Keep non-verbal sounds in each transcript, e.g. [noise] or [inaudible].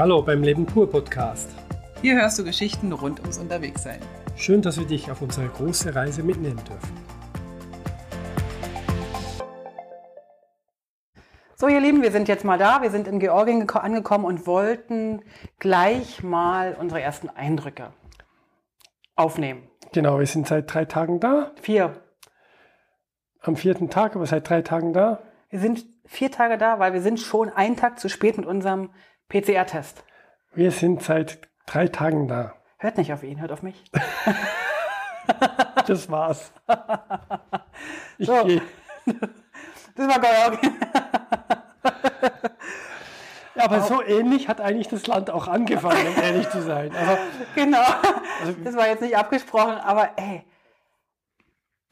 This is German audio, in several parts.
Hallo beim Leben pur Podcast. Hier hörst du Geschichten rund ums Unterwegssein. Schön, dass wir dich auf unsere große Reise mitnehmen dürfen. So, ihr Lieben, wir sind jetzt mal da. Wir sind in Georgien geko- angekommen und wollten gleich mal unsere ersten Eindrücke aufnehmen. Genau, wir sind seit drei Tagen da. Vier. Am vierten Tag, aber seit drei Tagen da. Wir sind vier Tage da, weil wir sind schon einen Tag zu spät mit unserem PCR-Test. Wir sind seit drei Tagen da. Hört nicht auf ihn, hört auf mich. [laughs] Das war's. Ich So. gehe. [laughs] Das war Georgien. Ja, aber so ähnlich hat eigentlich das Land auch angefangen, um ehrlich zu sein. Also, [laughs] Genau. Also- Das war jetzt nicht abgesprochen, aber ey,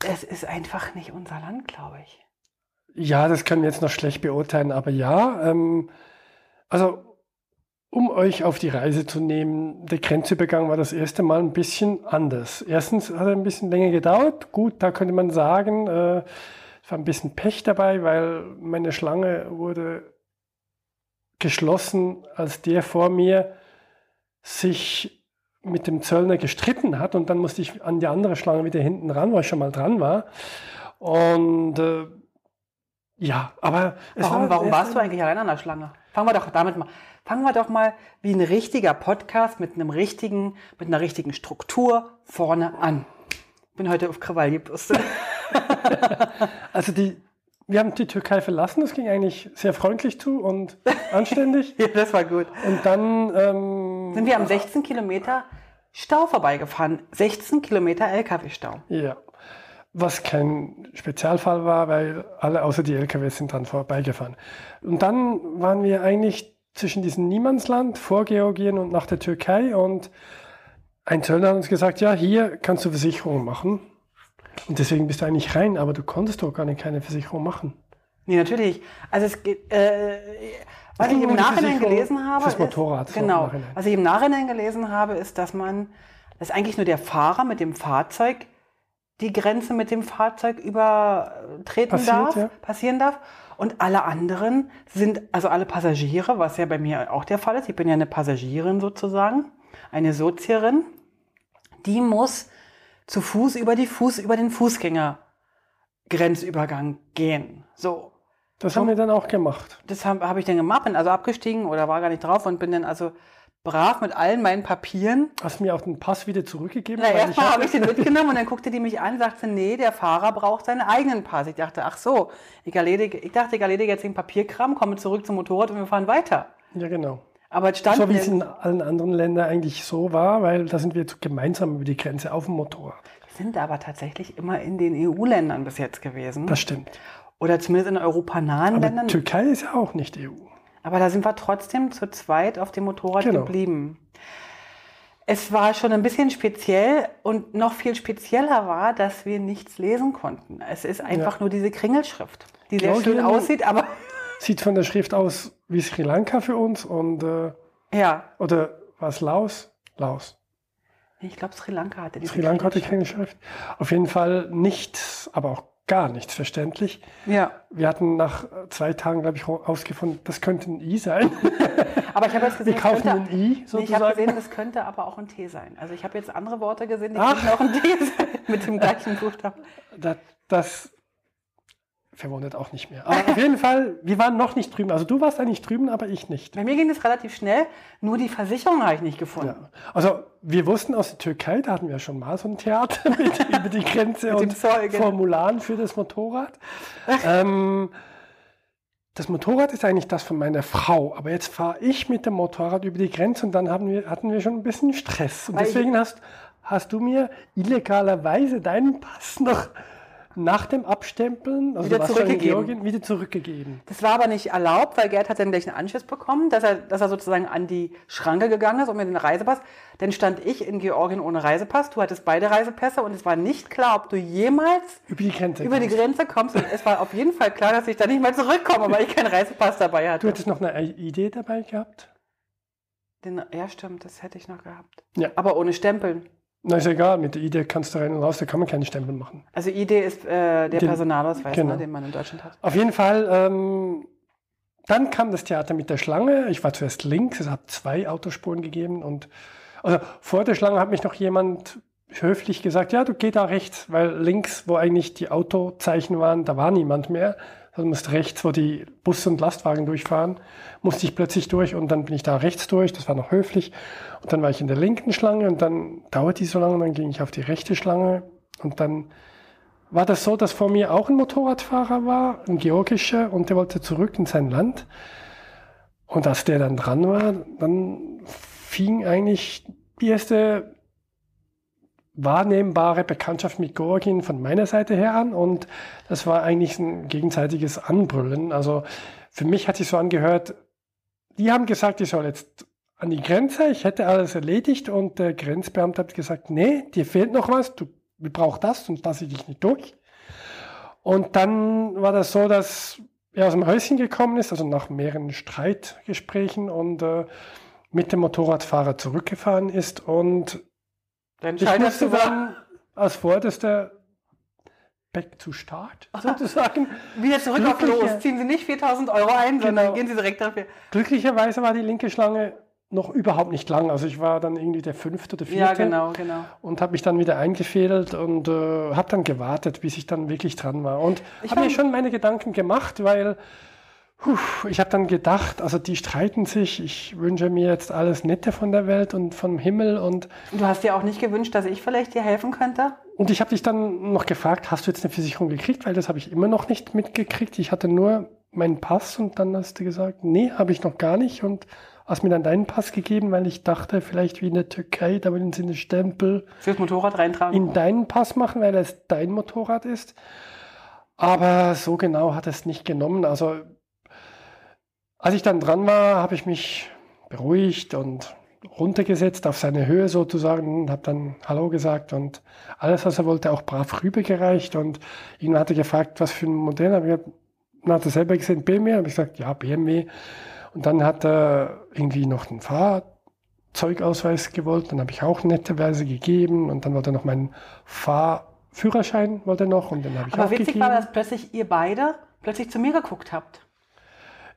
es ist einfach nicht unser Land, glaube ich. ja, das können wir jetzt noch schlecht beurteilen, aber ja, ähm, also um euch auf die Reise zu nehmen, der Grenzübergang war das erste Mal ein bisschen anders. Erstens hat er ein bisschen länger gedauert. Gut, da könnte man sagen, äh, es war ein bisschen Pech dabei, weil meine Schlange wurde geschlossen, als der vor mir sich mit dem Zöllner gestritten hat und dann musste ich an die andere Schlange wieder hinten ran, wo ich schon mal dran war. Und äh, ja, aber Warum, war warum warst du eigentlich allein an der Schlange? Fangen wir doch damit mal. Fangen wir doch mal wie ein richtiger Podcast mit einem richtigen, mit einer richtigen Struktur vorne an. Bin heute auf Krawall gebürstet. [laughs] Also die, wir haben die Türkei verlassen, das ging eigentlich sehr freundlich zu und anständig. [laughs] ja, das war gut. Und dann, ähm, Sind wir am 16 Kilometer Stau vorbeigefahren. 16 Kilometer LKW-Stau. ja, was kein Spezialfall war, weil alle außer die LKWs sind dran vorbeigefahren. Und dann waren wir eigentlich zwischen diesem Niemandsland vor Georgien und nach der Türkei und ein Zöllner hat uns gesagt, ja, hier kannst du Versicherungen machen. Und deswegen bist du eigentlich rein, aber du konntest doch gar nicht keine Versicherung machen. Nee, natürlich. Also es geht, äh, was ich im Nachhinein gelesen habe, fürs Motorrad, ist, genau, was ich im Nachhinein gelesen habe, ist, dass man, dass eigentlich nur der Fahrer mit dem Fahrzeug die Grenze mit dem Fahrzeug übertreten Passiert, darf, ja. passieren darf. Und alle anderen sind, also alle Passagiere, was ja bei mir auch der Fall ist, ich bin ja eine Passagierin sozusagen, eine Sozierin, die muss zu Fuß über die Fuß, über den Fußgängergrenzübergang gehen. So. Das haben wir dann auch gemacht. Das habe hab ich dann gemacht, bin also abgestiegen oder war gar nicht drauf und bin dann also brav mit allen meinen Papieren. Hast du mir auch den Pass wieder zurückgegeben? Na, erstmal hab- habe ich den [laughs] mitgenommen und dann guckte die mich an, sagte, nee, der Fahrer braucht seinen eigenen Pass. Ich dachte, ach so, ich, erledige, ich dachte, ich erledige jetzt den Papierkram, komme zurück zum Motorrad und wir fahren weiter. Ja, genau. Aber es stand So wie es in allen anderen Ländern eigentlich so war, weil da sind wir jetzt gemeinsam über die Grenze auf dem Motorrad. wir sind aber tatsächlich immer in den EU-Ländern bis jetzt gewesen. Das stimmt. Oder zumindest in europanahen Ländern. Türkei ist ja auch nicht EU. Aber da sind wir trotzdem zu zweit auf dem Motorrad Genau. geblieben. Es war schon ein bisschen speziell und noch viel spezieller war, dass wir nichts lesen konnten. Es ist einfach nur diese Kringelschrift, die sehr schön Georgien- aussieht, aber [laughs] Sieht von der Schrift aus wie Sri Lanka für uns und äh, ja. oder was Laos? Laos. Ich glaube, Sri Lanka hatte diese Sri Lanka hatte Kringelschrift. keine Schrift. Auf jeden Fall nichts, aber auch gar nichts verständlich. Ja, Wir hatten nach zwei Tagen, glaube ich, herausgefunden, das könnte ein I sein. [laughs] aber ich habe jetzt gesehen, Wir kaufen könnte, ein I nee, ich habe sozusagen. gesehen, das könnte aber auch ein T sein. Also ich habe jetzt andere Worte gesehen, die Ach. könnten auch ein T sein [laughs] mit dem gleichen Buchstaben. Das, das verwundert auch nicht mehr. Aber auf jeden Fall, wir waren noch nicht drüben. Also du warst eigentlich drüben, aber ich nicht. Bei mir ging es relativ schnell, nur die Versicherung habe ich nicht gefunden. Ja. Also wir wussten aus der Türkei, da hatten wir schon mal so ein Theater [laughs] mit über die Grenze und Zoll, genau. Formularen für das Motorrad. ähm, das Motorrad ist eigentlich das von meiner Frau, aber jetzt fahre ich mit dem Motorrad über die Grenze und dann wir, hatten wir schon ein bisschen Stress. Und Weil deswegen hast, hast du mir illegalerweise deinen Pass noch nach dem Abstempeln, also Wieder du zurückgegeben. Georgien, wieder zurückgegeben. Das war aber nicht erlaubt, weil Gerd hat dann gleich einen Anschiss bekommen, dass er, dass er sozusagen an die Schranke gegangen ist und mir den Reisepass. Dann stand ich in Georgien ohne Reisepass. Du hattest beide Reisepässe und es war nicht klar, ob du jemals Über die Grenze. über die kommst. Grenze kommst. Und es war auf jeden Fall klar, dass ich da nicht mal zurückkomme, weil ich keinen Reisepass dabei Du hatte. hättest noch eine Idee dabei gehabt? Den, ja, stimmt, das hätte ich noch gehabt. Ja. Aber ohne Stempeln. Na, ist egal, mit der Idee kannst du rein und raus, da kann man keine Stempel machen. Also ID ist äh, der Den- Personalausweis, genau. ne, den man in Deutschland hat. Auf jeden Fall, ähm, dann kam das Theater mit der Schlange. Ich war zuerst links, es hat zwei Autospuren gegeben und also vor der Schlange hat mich noch jemand höflich gesagt, ja, du geh da rechts, weil links, wo eigentlich die Autozeichen waren, da war niemand mehr. Also musste rechts, wo die Busse und Lastwagen durchfahren, musste ich plötzlich durch und dann bin ich da rechts durch, das war noch höflich. Und dann war ich in der linken Schlange und dann dauerte die so lange und dann ging ich auf die rechte Schlange und dann war das so, dass vor mir auch ein Motorradfahrer war, ein georgischer, und der wollte zurück in sein Land. Und als der dann dran war, dann fing eigentlich die erste wahrnehmbare Bekanntschaft mit Georgien von meiner Seite her an und das war eigentlich ein gegenseitiges Anbrüllen. Also für mich hat sich so angehört, die haben gesagt, ich soll jetzt an die Grenze, ich hätte alles erledigt und der Grenzbeamte hat gesagt, nee, dir fehlt noch was, du brauchst das und lasse ich dich nicht durch. Und dann war das so, dass er aus dem Häuschen gekommen ist, also nach mehreren Streitgesprächen und äh, mit dem Motorradfahrer zurückgefahren ist und Dann scheiterst du dann als vorderster back to start [laughs] sozusagen. wieder zurück auf los. Ziehen Sie nicht 4000 Euro ein, sondern Genau. gehen Sie direkt dafür. Glücklicherweise war die linke Schlange noch überhaupt nicht lang. Also ich war dann irgendwie der fünfte oder vierte Ja, genau, genau. und habe mich dann wieder eingefädelt und äh, habe dann gewartet, bis ich dann wirklich dran war. Und Ich habe mir schon meine Gedanken gemacht, weil ich habe dann gedacht, also die streiten sich. Ich wünsche mir jetzt alles Nette von der Welt und vom Himmel und Du hast dir auch nicht gewünscht, dass ich vielleicht dir helfen könnte? Und ich habe dich dann noch gefragt, hast du jetzt eine Versicherung gekriegt? Weil das habe ich immer noch nicht mitgekriegt. Ich hatte nur meinen Pass und dann hast du gesagt, nee, habe ich noch gar nicht. Und hast mir dann deinen Pass gegeben, weil ich dachte, vielleicht wie in der Türkei, da wollen sie einen Stempel Fürs Motorrad reintragen? in deinen Pass machen, weil es dein Motorrad ist. Aber so genau hat es nicht genommen. Also als ich dann dran war, habe ich mich beruhigt und runtergesetzt auf seine Höhe sozusagen und habe dann Hallo gesagt und alles, was er wollte, auch brav rübergereicht. Und ihn hat er gefragt, was für ein Modell. Hab ich gesagt, dann hat er selber gesehen, BMW. Habe ich gesagt, ja, BMW. Und dann hat er irgendwie noch einen Fahrzeugausweis gewollt. Dann habe ich auch netterweise gegeben. Und dann wollte er noch meinen Fahrführerschein wollte er noch. Und dann habe ich Aber auch witzig gegeben. war, dass plötzlich ihr beide plötzlich zu mir geguckt habt.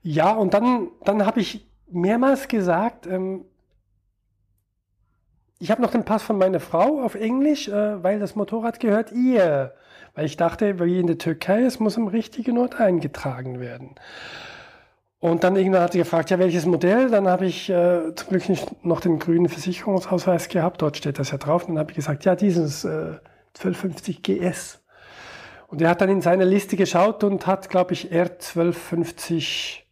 Ja, und dann, dann habe ich mehrmals gesagt, ähm, ich habe noch den Pass von meiner Frau auf Englisch, äh, weil das Motorrad gehört ihr. Weil ich dachte, wie in der Türkei, es muss am richtigen Ort eingetragen werden. Und dann irgendwann hat sie gefragt, ja, welches Modell? Dann habe ich äh, zum Glück nicht noch den grünen Versicherungsausweis gehabt, dort steht das ja drauf. Dann habe ich gesagt, ja, dieses äh, 1250 GS. Und er hat dann in seine Liste geschaut und hat, glaube ich, R1250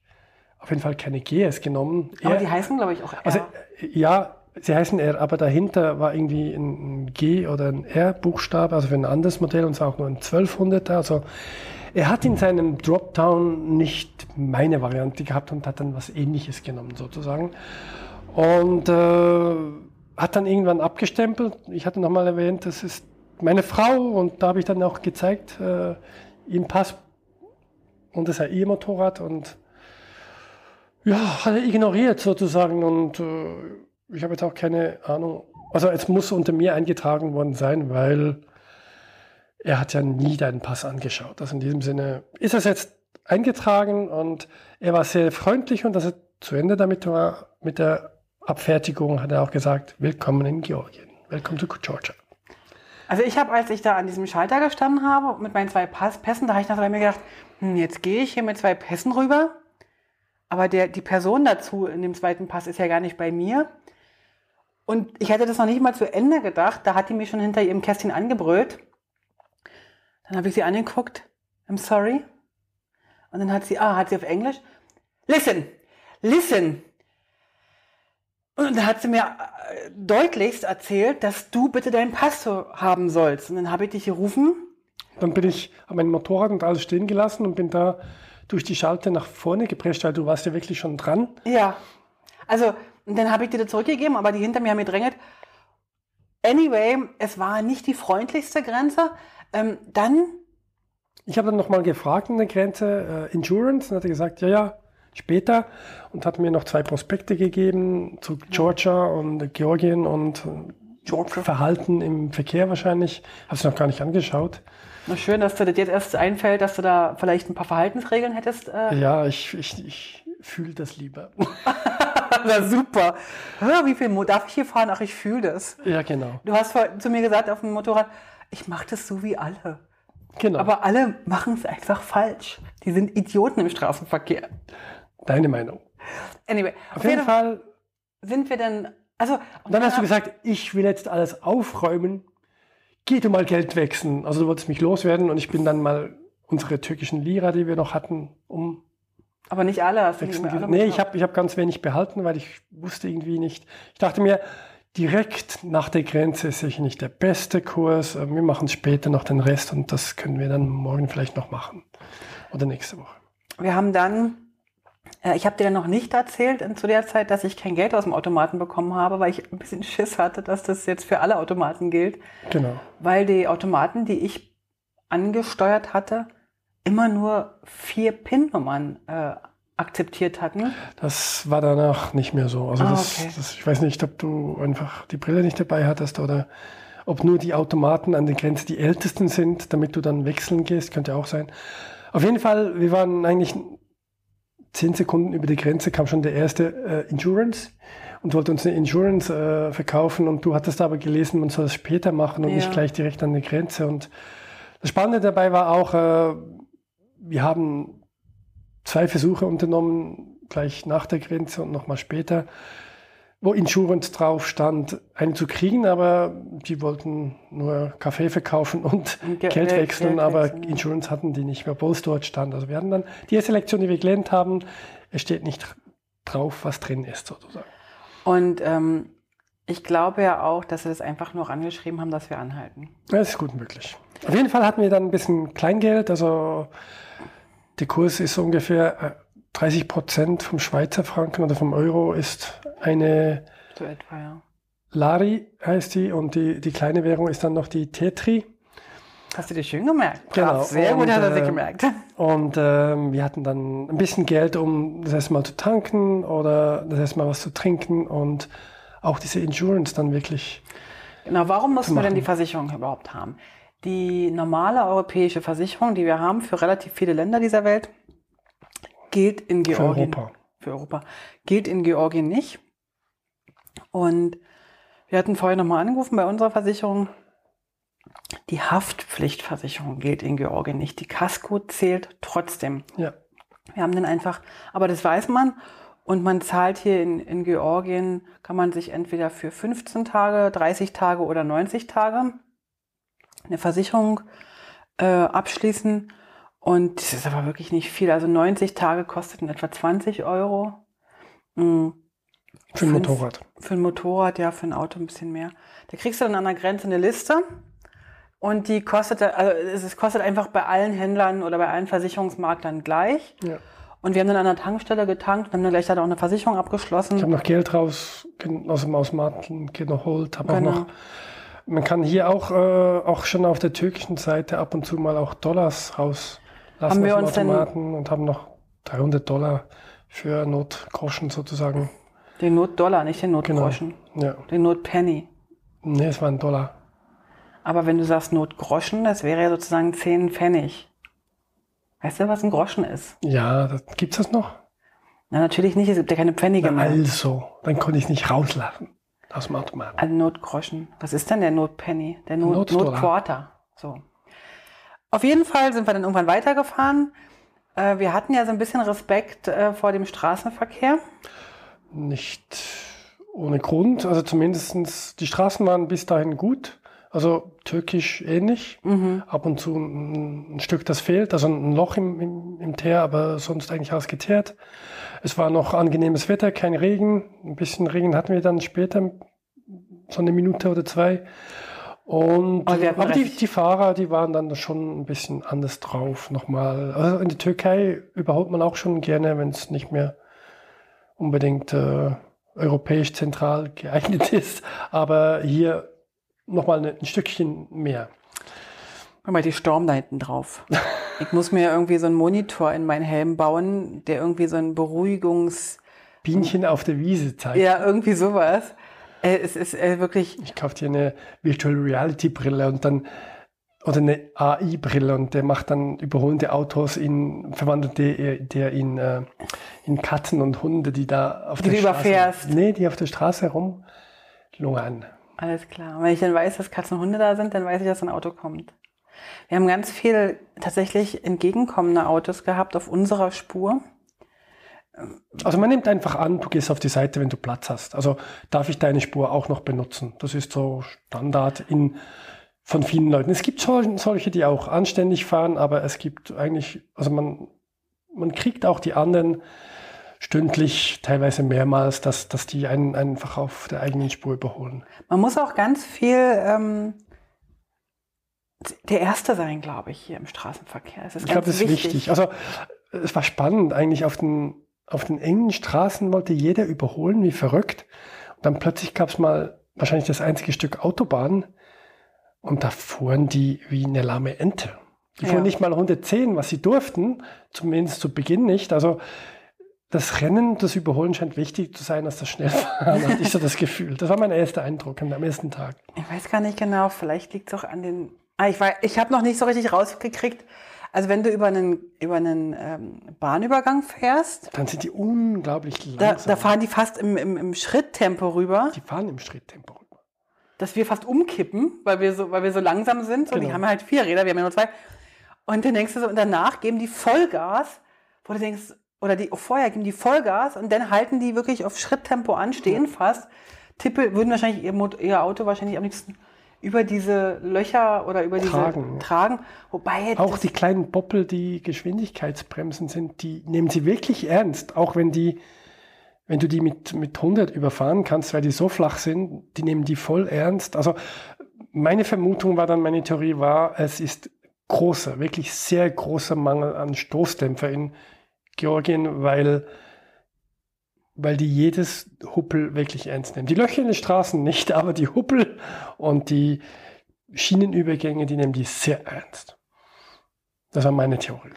auf jeden Fall keine GS genommen. Aber R- die heißen, glaube ich, auch R. also äh, ja, sie heißen R, aber dahinter war irgendwie ein G oder ein R-Buchstabe, also für ein anderes Modell und zwar auch nur ein 1200er. Also er hat in seinem Dropdown nicht meine Variante gehabt und hat dann was ähnliches genommen sozusagen. Und äh, hat dann irgendwann abgestempelt. Ich hatte nochmal erwähnt, das ist meine Frau und da habe ich dann auch gezeigt, äh, ihm Pass und das ist ja ihr Motorrad und ja, hat er ignoriert sozusagen und äh, ich habe jetzt auch keine Ahnung. Also es muss unter mir eingetragen worden sein, weil er hat ja nie deinen Pass angeschaut. Also in diesem Sinne ist es jetzt eingetragen und er war sehr freundlich und dass er zu Ende damit war, mit der Abfertigung, hat er auch gesagt, willkommen in Georgien. Willkommen to Georgia. Also ich habe, als ich da an diesem Schalter gestanden habe mit meinen zwei Pass Pässen, da habe ich nach mir gedacht, hm, jetzt gehe ich hier mit zwei Pässen rüber. Aber der, die Person dazu in dem zweiten Pass ist ja gar nicht bei mir. Und ich hätte das noch nicht mal zu Ende gedacht. Da hat die mich schon hinter ihrem Kästchen angebrüllt. Dann habe ich sie angeguckt. I'm sorry. Und dann hat sie, ah, hat sie auf Englisch. Listen, listen. Und dann hat sie mir äh, deutlichst erzählt, dass du bitte deinen Pass haben sollst. Und dann habe ich dich gerufen. Dann bin ich an mein Motorrad und alles stehen gelassen und bin da durch die Schalte nach vorne geprescht, weil du warst ja wirklich schon dran. Ja. Also, dann habe ich dir das zurückgegeben, aber die hinter mir haben gedrängelt. Anyway, es war nicht die freundlichste Grenze. Ähm, dann, Ich habe dann nochmal gefragt an der Grenze, äh, Insurance, und hat er gesagt, ja, ja, später. Und hat mir noch zwei Prospekte gegeben zu Georgia und Georgien und äh, Verhalten im Verkehr wahrscheinlich. Hast du noch gar nicht angeschaut. Na schön, dass dir das jetzt erst einfällt, dass du da vielleicht ein paar Verhaltensregeln hättest. Äh, Ja, ich, ich, ich fühle das lieber. [laughs] Na super. Hör, wie viel Mo darf ich hier fahren? Ach, ich fühle das. ja, genau. Du hast zu mir gesagt auf dem Motorrad, ich mache das so wie alle. Genau. Aber alle machen es einfach falsch. Die sind Idioten im Straßenverkehr. Deine Meinung. Anyway, Auf jeden Fall. sind wir denn, also Und dann hast du gesagt, ich will jetzt alles aufräumen. Geh du mal Geld wechseln. Also du wolltest mich loswerden und ich bin dann mal unsere türkischen Lira, die wir noch hatten, um aber nicht alle. Hast du wechseln. alle Nee, ich habe ich hab ganz wenig behalten, weil ich wusste irgendwie nicht. Ich dachte mir, direkt nach der Grenze ist sicher nicht der beste Kurs. Äh, Wir machen später noch den Rest und das können wir dann morgen vielleicht noch machen. Oder nächste Woche. Wir haben dann, ich habe dir dann noch nicht erzählt zu der Zeit, dass ich kein Geld aus dem Automaten bekommen habe, weil ich ein bisschen Schiss hatte, dass das jetzt für alle Automaten gilt. Genau. Weil die Automaten, die ich angesteuert hatte, immer nur vier PIN-Nummern äh, akzeptiert hatten. Das war danach nicht mehr so. Also Ah, das, okay. das, ich weiß nicht, ob du einfach die Brille nicht dabei hattest oder ob nur die Automaten an der Grenze die ältesten sind, damit du dann wechseln gehst, könnte auch sein. Auf jeden Fall, wir waren eigentlich zehn Sekunden über die Grenze, kam schon der erste äh, Insurance und wollte uns eine Insurance äh, verkaufen und du hattest aber gelesen, man soll es später machen und Ja. nicht gleich direkt an der Grenze. Und das Spannende dabei war auch, äh, wir haben zwei Versuche unternommen, gleich nach der Grenze und nochmal später, wo Insurance drauf stand, einen zu kriegen, aber die wollten nur Kaffee verkaufen und Ge- Geld wechseln, Geld aber wechseln. Insurance hatten die nicht mehr, es dort stand. Also wir hatten dann die erste Lektion, die wir gelernt haben, es steht nicht drauf, was drin ist, sozusagen. Und ähm, ich glaube ja auch, dass sie das einfach nur angeschrieben haben, dass wir anhalten. Das ist gut möglich. Auf jeden Fall hatten wir dann ein bisschen Kleingeld, also der Kurs ist ungefähr äh, 30 Prozent vom Schweizer Franken oder vom Euro ist eine So etwa, ja. Lari heißt die und die, die kleine Währung ist dann noch die Tetri. Hast du dir schön gemerkt? Genau. Brav, Sehr gut Und, hat er sich äh, gemerkt. Und ähm, wir hatten dann ein bisschen Geld, um das erste Mal zu tanken oder das erste Mal was zu trinken und auch diese Insurance dann wirklich. Genau, warum mussten wir denn die Versicherung überhaupt haben? Die normale europäische Versicherung, die wir haben für relativ viele Länder dieser Welt, gilt in Für Georgien. Europa. Für Europa. Gilt in Georgien nicht. Und wir hatten vorher nochmal angerufen bei unserer Versicherung. Die Haftpflichtversicherung gilt in Georgien nicht. Die Casco zählt trotzdem. Ja. Wir haben dann einfach, aber das weiß man. Und man zahlt hier in, in Georgien, kann man sich entweder für 15 Tage, 30 Tage oder 90 Tage eine Versicherung äh, abschließen. Und das ist aber wirklich nicht viel. Also 90 Tage kosteten etwa 20 Euro. Mm, Für ein. Motorrad. Für ein Motorrad, ja, für ein Auto ein bisschen mehr. Da kriegst du dann an der Grenze eine Liste. Und die kostet, also es kostet einfach bei allen Händlern oder bei allen Versicherungsmaklern gleich. Ja. Und wir haben dann an der Tankstelle getankt und haben dann gleich da auch eine Versicherung Ich abgeschlossen. habe noch Geld raus aus dem Automaten geholt, habe Genau. auch noch. Man kann hier auch, äh, auch schon auf der türkischen Seite ab und zu mal auch Dollars rauslassen Haben wir uns denn- Automaten und haben noch 300 Dollar für Notgroschen sozusagen. Den Notdollar, nicht den Genau. Notgroschen. Ja. Den Notpenny. Nee, es war ein Dollar. Aber wenn du sagst Notgroschen, das wäre ja sozusagen 10 Pfennig. Weißt du, was ein Groschen ist? Ja, das, gibt's das noch? Na, natürlich nicht, es gibt ja keine Pfennige mehr. Also, dann konnte ich es nicht rauslassen aus dem Automaten. Ein Notgroschen. Was ist denn der Notpenny? Der Not. Notquarter. So. Auf jeden Fall sind wir dann irgendwann weitergefahren. Äh, wir hatten ja so ein bisschen Respekt äh, vor dem Straßenverkehr. Nicht ohne Grund. Also zumindestens die Straßen waren bis dahin gut. Also türkisch ähnlich. Mhm. Ab und zu ein, ein Stück, das fehlt. Also ein Loch im, im, im Teer, aber sonst eigentlich alles geteert. Es war noch angenehmes Wetter, kein Regen. Ein bisschen Regen hatten wir dann später, so eine Minute oder zwei. Und Aber die, die Fahrer, die waren dann schon ein bisschen anders drauf nochmal. Also in der Türkei überholt man auch schon gerne, wenn es nicht mehr unbedingt äh, europäisch zentral [laughs] geeignet ist. Aber hier nochmal ein Stückchen mehr. Guck mal, die Storm da hinten drauf. [laughs] Ich muss mir irgendwie so einen Monitor in meinen Helm bauen, der irgendwie so ein Beruhigungs... Bienchen auf der Wiese zeigt. Ja, irgendwie sowas. Äh, es ist äh, wirklich... Ich kaufe dir eine Virtual Reality Brille und dann oder eine AI-Brille und der macht dann überholende Autos in, verwandelt der, der in, äh, in Katzen und Hunde, die da auf Die der du Straße, überfährst. Nee, die auf der Straße rumlungern. Alles klar. Und wenn ich dann weiß, dass Katzen und Hunde da sind, dann weiß ich, dass ein Auto kommt. Wir haben ganz viel tatsächlich entgegenkommende Autos gehabt auf unserer Spur. Also man nimmt einfach an, du gehst auf die Seite, wenn du Platz hast. Also darf ich deine Spur auch noch benutzen? Das ist so Standard in, von vielen Leuten. Es gibt sol- solche, die auch anständig fahren, aber es gibt eigentlich, also man, man kriegt auch die anderen stündlich, teilweise mehrmals, dass, dass die einen einfach auf der eigenen Spur überholen. Man muss auch ganz viel ähm, der Erste sein, glaube ich, hier im Straßenverkehr. Ich glaube, das ist wichtig. Also es war spannend eigentlich auf den, auf den engen Straßen wollte jeder überholen, wie verrückt. Und dann plötzlich gab es mal wahrscheinlich das einzige Stück Autobahn und da fuhren die wie eine lahme Ente. Die fuhren Ja. nicht mal 110, was sie durften, zumindest zu Beginn nicht. Also das Rennen, das Überholen scheint wichtig zu sein als das Schnellfahren, [laughs] hatte ich so das Gefühl. Das war mein erster Eindruck am ersten Tag. Ich weiß gar nicht genau, vielleicht liegt es auch an den. Ah, ich ich habe noch nicht so richtig rausgekriegt. Also wenn du über einen, über einen ähm, Bahnübergang fährst, Dann sind die unglaublich da, langsam. da fahren die fast im, im, im Schritttempo rüber, die fahren im Schritttempo rüber. dass wir fast umkippen, weil wir so, weil wir so langsam sind. So, Die Genau. haben halt vier Räder, wir haben ja nur zwei. Und dann denkst du so, und danach geben die Vollgas, wo du denkst, oder die vorher geben die Vollgas und dann halten die wirklich auf Schritttempo an, stehen fast, tippe, würden wahrscheinlich ihr, Mot- ihr Auto wahrscheinlich am liebsten über diese Löcher oder über diese Tragen. tragen. Wobei Auch die kleinen Boppel, die Geschwindigkeitsbremsen sind, die nehmen sie wirklich ernst. Auch wenn die, wenn du die mit, mit 100 überfahren kannst, weil die so flach sind, die nehmen die voll ernst. Also meine Vermutung war dann, meine Theorie war, es ist großer, wirklich sehr großer Mangel an Stoßdämpfer in Georgien, weil, weil die jedes Huppel wirklich ernst nehmen. Die Löcher in den Straßen nicht, [laughs] aber die Huppel und die Schienenübergänge, die nehmen die sehr ernst. Das war meine Theorie.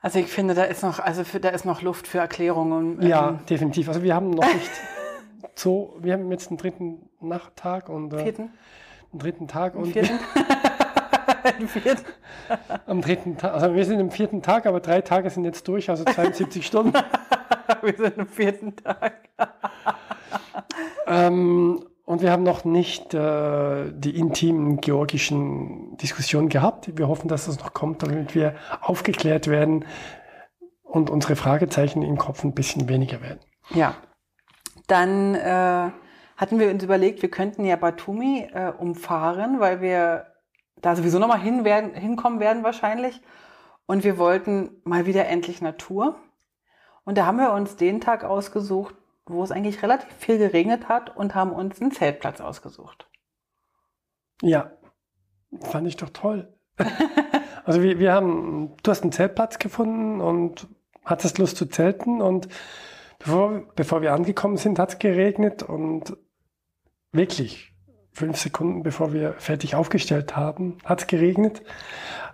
also ich finde, da ist noch, also für, da ist noch Luft für Erklärungen. Ja, Ähm, definitiv. Also wir haben noch [laughs] nicht so, wir haben jetzt den dritten Nachttag und äh, vierten, den dritten Tag und vierten. [laughs] Vierten. am dritten Tag, also wir sind im vierten Tag, aber drei Tage sind jetzt durch, also 72 Stunden. [laughs] Wir sind am vierten Tag. [laughs] Ähm, und wir haben noch nicht äh, die intimen georgischen Diskussionen gehabt. Wir hoffen, dass das noch kommt, damit wir aufgeklärt werden und unsere Fragezeichen im Kopf ein bisschen weniger werden. Ja. Dann äh, hatten wir uns überlegt, wir könnten ja Batumi äh, umfahren, weil wir da sowieso nochmal hin werden, hinkommen werden wahrscheinlich. Und wir wollten mal wieder endlich Natur. Und da haben wir uns den Tag ausgesucht, wo es eigentlich relativ viel geregnet hat und haben uns einen Zeltplatz ausgesucht. Ja, fand ich doch toll. [laughs] also wir, wir haben, du hast einen Zeltplatz gefunden und hattest Lust zu zelten und bevor, bevor wir angekommen sind, hat es geregnet und wirklich fünf Sekunden bevor wir fertig aufgestellt haben, hat es geregnet,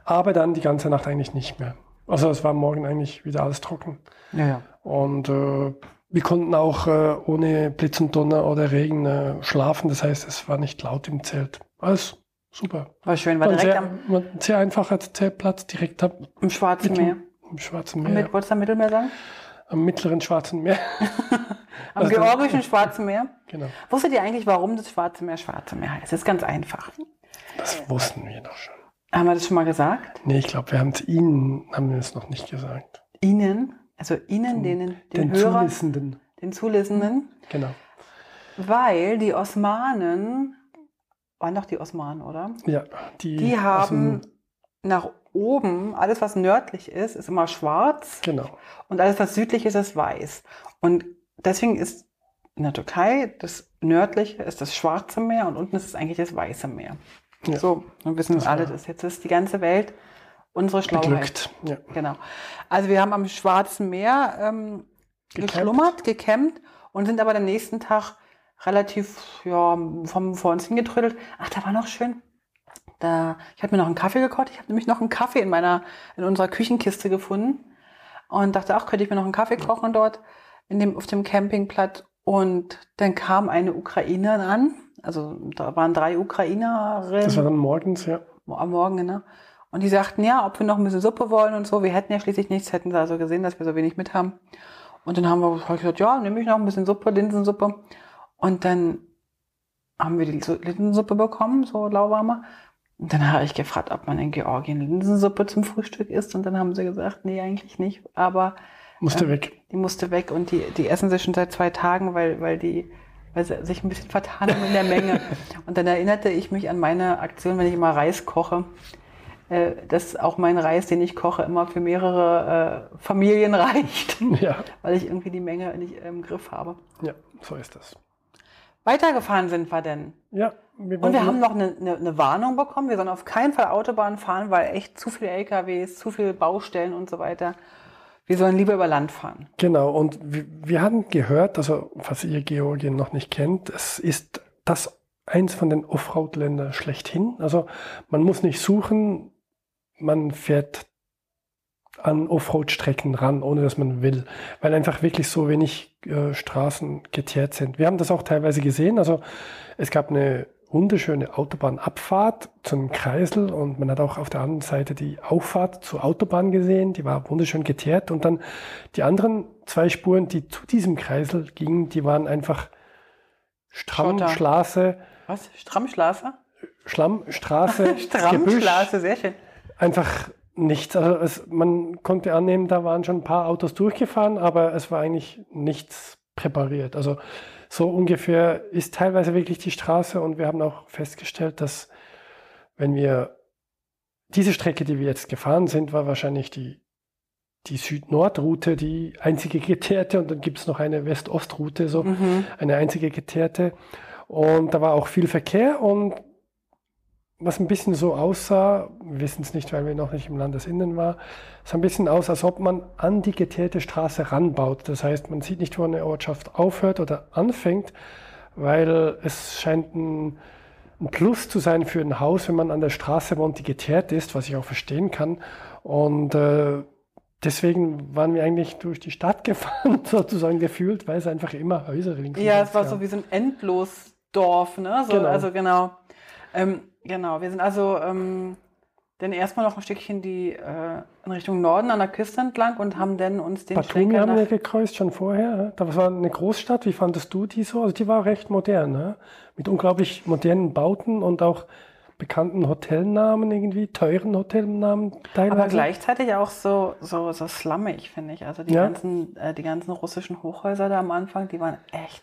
aber dann die ganze Nacht eigentlich nicht mehr. Also es war morgen eigentlich wieder alles trocken. Ja, ja. Und äh, wir konnten auch äh, ohne Blitz und Donner oder Regen äh, schlafen. Das heißt, es war nicht laut im Zelt. Alles super. War schön, war War direkt sehr, am, war ein sehr einfacher Zeltplatz, direkt am, im Schwarzen Meer. im Schwarzen Meer, Mit, wolltest du am Mittelmeer sagen? am mittleren Schwarzen Meer. [laughs] Am [laughs] Also- georgischen [laughs] Schwarzen Meer. genau, Wusstet ihr eigentlich, warum das Schwarze Meer Schwarze Meer heißt? Das ist ganz einfach. das wussten wir doch schon. Haben wir das schon mal gesagt? Nee, ich glaube, wir haben es Ihnen, haben wir es noch nicht gesagt. Ihnen, also Ihnen, denen, den, Den Hörern, Zulissenden. den Zulesenden, Genau. weil die Osmanen, waren doch die Osmanen, oder? Ja, die, Die haben nach oben, alles was nördlich ist, ist immer schwarz genau. und alles was südlich ist, ist weiß. Und deswegen ist in der Türkei das nördliche ist das Schwarze Meer und unten ist es eigentlich das Weiße Meer. Ja. So, dann wissen Das wir alle das. Jetzt ist die ganze Welt unsere Schlauheit. Beglückt. Ja. Genau. Also wir haben am Schwarzen Meer ähm, Gecampt. geschlummert, gecampt und sind aber am nächsten Tag relativ ja, vom, vor uns hingetrödelt. Ach, da war noch schön. Da, ich habe mir noch einen Kaffee gekocht. Ich habe nämlich noch einen Kaffee in meiner, in unserer Küchenkiste gefunden und dachte, ach, könnte ich mir noch einen Kaffee kochen dort in dem, auf dem Campingplatz. Und dann kam eine Ukrainerin an. Also da waren drei Ukrainerinnen Das war dann morgens, ja. am Morgen, ne? Und die sagten, ja, ob wir noch ein bisschen Suppe wollen und so. Wir hätten ja schließlich nichts, hätten sie also gesehen, dass wir so wenig mit haben. Und dann haben wir gesagt, ja, nehme ich noch ein bisschen Suppe, Linsensuppe. Und dann haben wir die Linsensuppe bekommen, so lauwarmer. Und dann habe ich gefragt, ob man in Georgien Linsensuppe zum Frühstück isst. Und dann haben sie gesagt, nee, eigentlich nicht. Aber musste ähm, weg. Die musste weg und die, die essen sie schon seit zwei Tagen, weil, weil die weil sie sich ein bisschen vertan haben in der Menge. [laughs] Und dann erinnerte ich mich an meine Aktion, wenn ich immer Reis koche, äh, dass auch mein Reis, den ich koche, immer für mehrere äh, Familien [laughs] reicht, ja. weil ich irgendwie die Menge nicht im Griff habe. Ja, so ist das. Weitergefahren sind wir denn. Ja. Wir und wir haben noch eine, eine, eine, Warnung bekommen. Wir sollen auf keinen Fall Autobahn fahren, weil echt zu viele LKWs, zu viele Baustellen und so weiter. Wir sollen lieber über Land fahren. Genau. Und wir, wir haben gehört, also falls ihr Georgien noch nicht kennt, es ist das eins von den Offroad-Ländern schlechthin. Also man muss nicht suchen, man fährt an Offroad-Strecken ran, ohne dass man will, weil einfach wirklich so wenig äh, Straßen geteert sind. Wir haben das auch teilweise gesehen. Also es gab eine wunderschöne Autobahnabfahrt zum Kreisel und man hat auch auf der anderen Seite die Auffahrt zur Autobahn gesehen, die war wunderschön geteert und dann die anderen zwei Spuren, die zu diesem Kreisel gingen, die waren einfach Strammstraße. Was? Strammstraße? Schlammstraße. [laughs] Strammstraße, sehr schön. Einfach nichts. Also es, man konnte annehmen, da waren schon ein paar Autos durchgefahren, aber es war eigentlich nichts präpariert. Also so ungefähr ist teilweise wirklich die Straße und wir haben auch festgestellt, dass wenn wir diese Strecke, die wir jetzt gefahren sind, war wahrscheinlich die, die Süd-Nord-Route, die einzige geteerte und dann gibt es noch eine West-Ost-Route, so mhm. eine einzige geteerte. Und da war auch viel Verkehr und was ein bisschen so aussah, wir wissen es nicht, weil wir noch nicht im Landesinnen waren, sah ein bisschen aus, als ob man an die geteerte Straße ranbaut. Das heißt, man sieht nicht, wo eine Ortschaft aufhört oder anfängt, weil es scheint ein, ein Plus zu sein für ein Haus, wenn man an der Straße wohnt, die geteert ist, was ich auch verstehen kann. Und äh, deswegen waren wir eigentlich durch die Stadt [laughs] gefahren, sozusagen gefühlt, weil es einfach immer Häuser links Ja, es war so wie so ein Endlosdorf, ne? So, genau. Also genau. Ähm, Genau, wir sind also ähm, dann erstmal noch ein Stückchen die äh, in Richtung Norden an der Küste entlang und haben dann uns den Batumi haben wir gekreuzt schon vorher. Das war eine Großstadt. Wie fandest du die so? Also die war recht modern, ne? mit unglaublich modernen Bauten und auch bekannten Hotelnamen irgendwie, teuren Hotelnamen teilweise. Aber gleichzeitig auch so, so, so slummig, finde ich. Also die, ja. ganzen, äh, die ganzen russischen Hochhäuser da am Anfang, die waren echt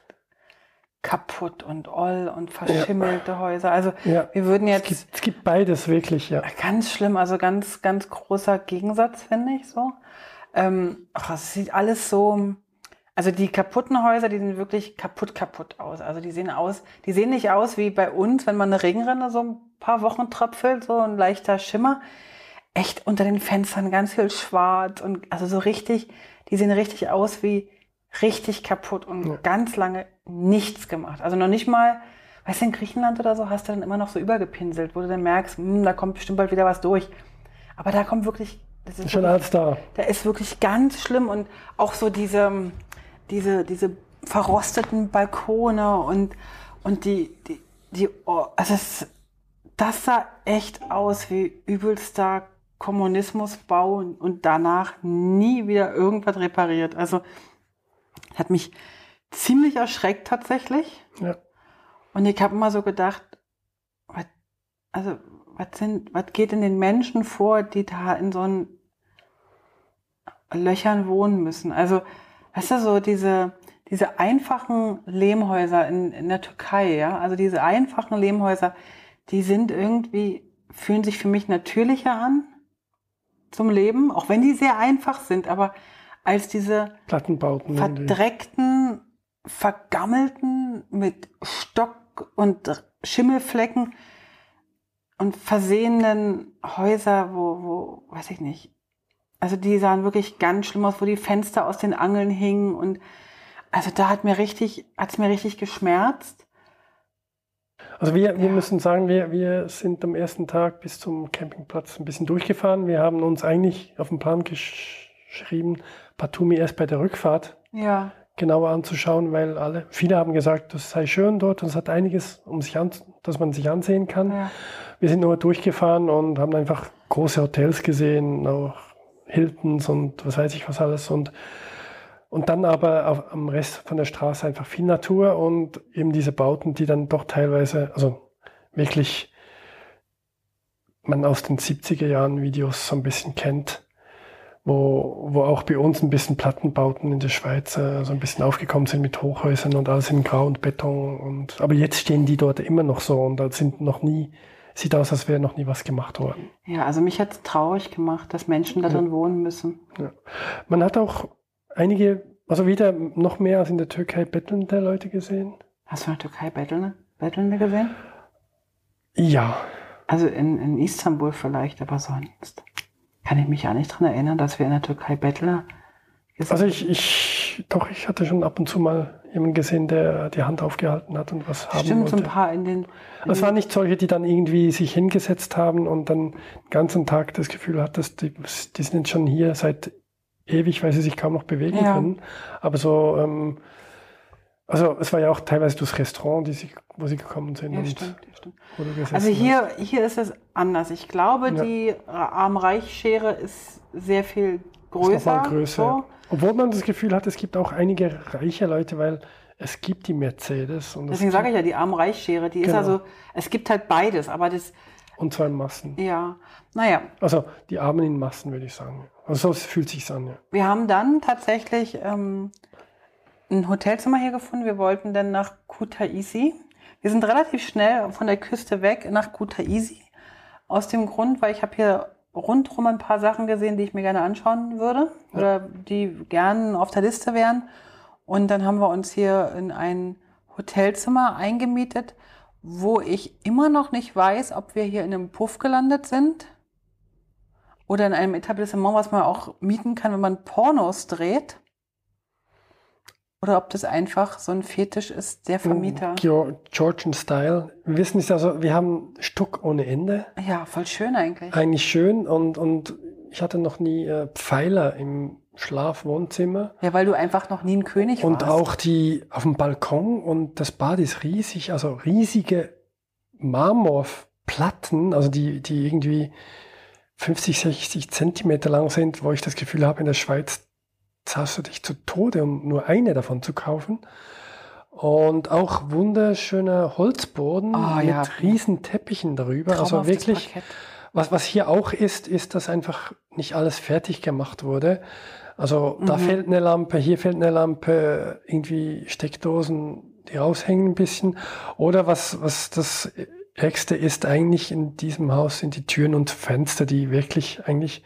kaputt und oll und verschimmelte ja. Häuser. Also ja. wir würden jetzt. Es gibt, es gibt, beides wirklich, ja. Ganz schlimm, also ganz, ganz großer Gegensatz, finde ich so. Ähm, ach, es sieht alles so. Also die kaputten Häuser, die sehen wirklich kaputt, kaputt aus. Also die sehen aus, die sehen nicht aus wie bei uns, wenn man eine Regenrinne so ein paar Wochen tröpfelt, so ein leichter Schimmer. Echt unter den Fenstern ganz viel schwarz und also so richtig, die sehen richtig aus wie richtig kaputt und ja. ganz lange nichts gemacht. Also noch nicht mal, weißt du, in Griechenland oder so hast du dann immer noch so übergepinselt, wo du dann merkst, hm, da kommt bestimmt bald wieder was durch. Aber da kommt wirklich, das ist schon alles da. Da ist wirklich ganz schlimm und auch so diese, diese, diese verrosteten Balkone und, und die, die, die oh, also es, das sah echt aus wie übelster Kommunismusbau und danach nie wieder irgendwas repariert. Also hat mich ziemlich erschreckt tatsächlich. Ja. Und ich habe immer so gedacht, was, also was sind, was geht in den Menschen vor, die da in so einen Löchern wohnen müssen? Also, weißt du, so diese, diese einfachen Lehmhäuser in, in der Türkei, ja, also diese einfachen Lehmhäuser, die sind irgendwie, fühlen sich für mich natürlicher an zum Leben, auch wenn die sehr einfach sind, aber als diese Plattenbauten verdreckten, vergammelten mit Stock und Schimmelflecken und versehenen Häuser, wo, wo, weiß ich nicht. Also die sahen wirklich ganz schlimm aus, wo die Fenster aus den Angeln hingen und also da hat mir richtig, hat es mir richtig geschmerzt. Also wir, wir müssen sagen, wir, wir sind am ersten Tag bis zum Campingplatz ein bisschen durchgefahren. Wir haben uns eigentlich auf den Plan geschrieben, Batumi erst bei der Rückfahrt ja. genauer anzuschauen, weil alle, viele haben gesagt, das sei schön dort und es hat einiges, um sich an, dass man sich ansehen kann. Ja. Wir sind nur durchgefahren und haben einfach große Hotels gesehen, auch Hiltons und was weiß ich was alles und und dann aber auf, am Rest von der Straße einfach viel Natur und eben diese Bauten, die dann doch teilweise, also wirklich man aus den 70er Jahren Videos so ein bisschen kennt, wo, wo auch bei uns ein bisschen Plattenbauten in der Schweiz äh, so ein bisschen aufgekommen sind mit Hochhäusern und alles in Grau und Beton. Und, aber jetzt stehen die dort immer noch so und da sind noch nie, sieht aus, als wäre noch nie was gemacht worden. Ja, also mich hat es traurig gemacht, dass Menschen da drin ja. wohnen müssen. Ja. Man hat auch einige, also wieder noch mehr als in der Türkei bettelnde Leute gesehen. Hast du in der Türkei bettelnde, bettelnde gesehen? Ja. Also in, in Istanbul vielleicht, aber sonst kann ich mich ja nicht daran erinnern, dass wir in der Türkei Bettler Also ich, ich, doch, ich hatte schon ab und zu mal jemanden gesehen, der die Hand aufgehalten hat und was haben Stimmt, wollte. so ein paar in den... In es waren nicht solche, die dann irgendwie sich hingesetzt haben und dann den ganzen Tag das Gefühl hat, dass die, die sind jetzt schon hier seit ewig, weil sie sich kaum noch bewegen ja. können. Aber so, ähm, also es war ja auch teilweise das Restaurant, die sie, wo sie gekommen sind. Ja, stimmt, stimmt. Also hier, hier ist es anders. Ich glaube, ja. die Arm-Reich-Schere ist sehr viel größer. Ist größer. So. Obwohl man das Gefühl hat, es gibt auch einige reiche Leute, weil es gibt die Mercedes. Deswegen sage ich ja, die Arm-Reich-Schere, die genau. ist also, es gibt halt beides, aber das... Und zwar in Massen. Ja, naja. Also die Armen in Massen, würde ich sagen. Also so fühlt sich an, ja. Wir haben dann tatsächlich ähm, ein Hotelzimmer hier gefunden. Wir wollten dann nach Kutaisi. Wir sind relativ schnell von der Küste weg nach Kutaisi. Aus dem Grund, weil ich habe hier rundherum ein paar Sachen gesehen, die ich mir gerne anschauen würde ja. oder die gern auf der Liste wären. Und dann haben wir uns hier in ein Hotelzimmer eingemietet, wo ich immer noch nicht weiß, ob wir hier in einem Puff gelandet sind oder in einem Etablissement, was man auch mieten kann, wenn man Pornos dreht. Oder ob das einfach so ein Fetisch ist, der Vermieter. Georgian Style. Wir wissen es also, wir haben Stuck ohne Ende. Ja, voll schön eigentlich. Eigentlich schön und, und ich hatte noch nie äh, Pfeiler im Schlafwohnzimmer. Ja, weil du einfach noch nie ein König und warst. Und auch die auf dem Balkon und das Bad ist riesig, also riesige Marmorplatten, also die, die irgendwie 50, 60 Zentimeter lang sind, wo ich das Gefühl habe, in der Schweiz zahlst du dich zu Tode, um nur eine davon zu kaufen. Und auch wunderschöner Holzboden oh, mit ja. riesen Teppichen darüber. also wirklich, was, was hier auch ist, ist, dass einfach nicht alles fertig gemacht wurde. Also mhm. da fehlt eine Lampe, hier fehlt eine Lampe, irgendwie Steckdosen, die raushängen ein bisschen. Oder was, was das Ärgste ist eigentlich in diesem Haus sind die Türen und Fenster, die wirklich eigentlich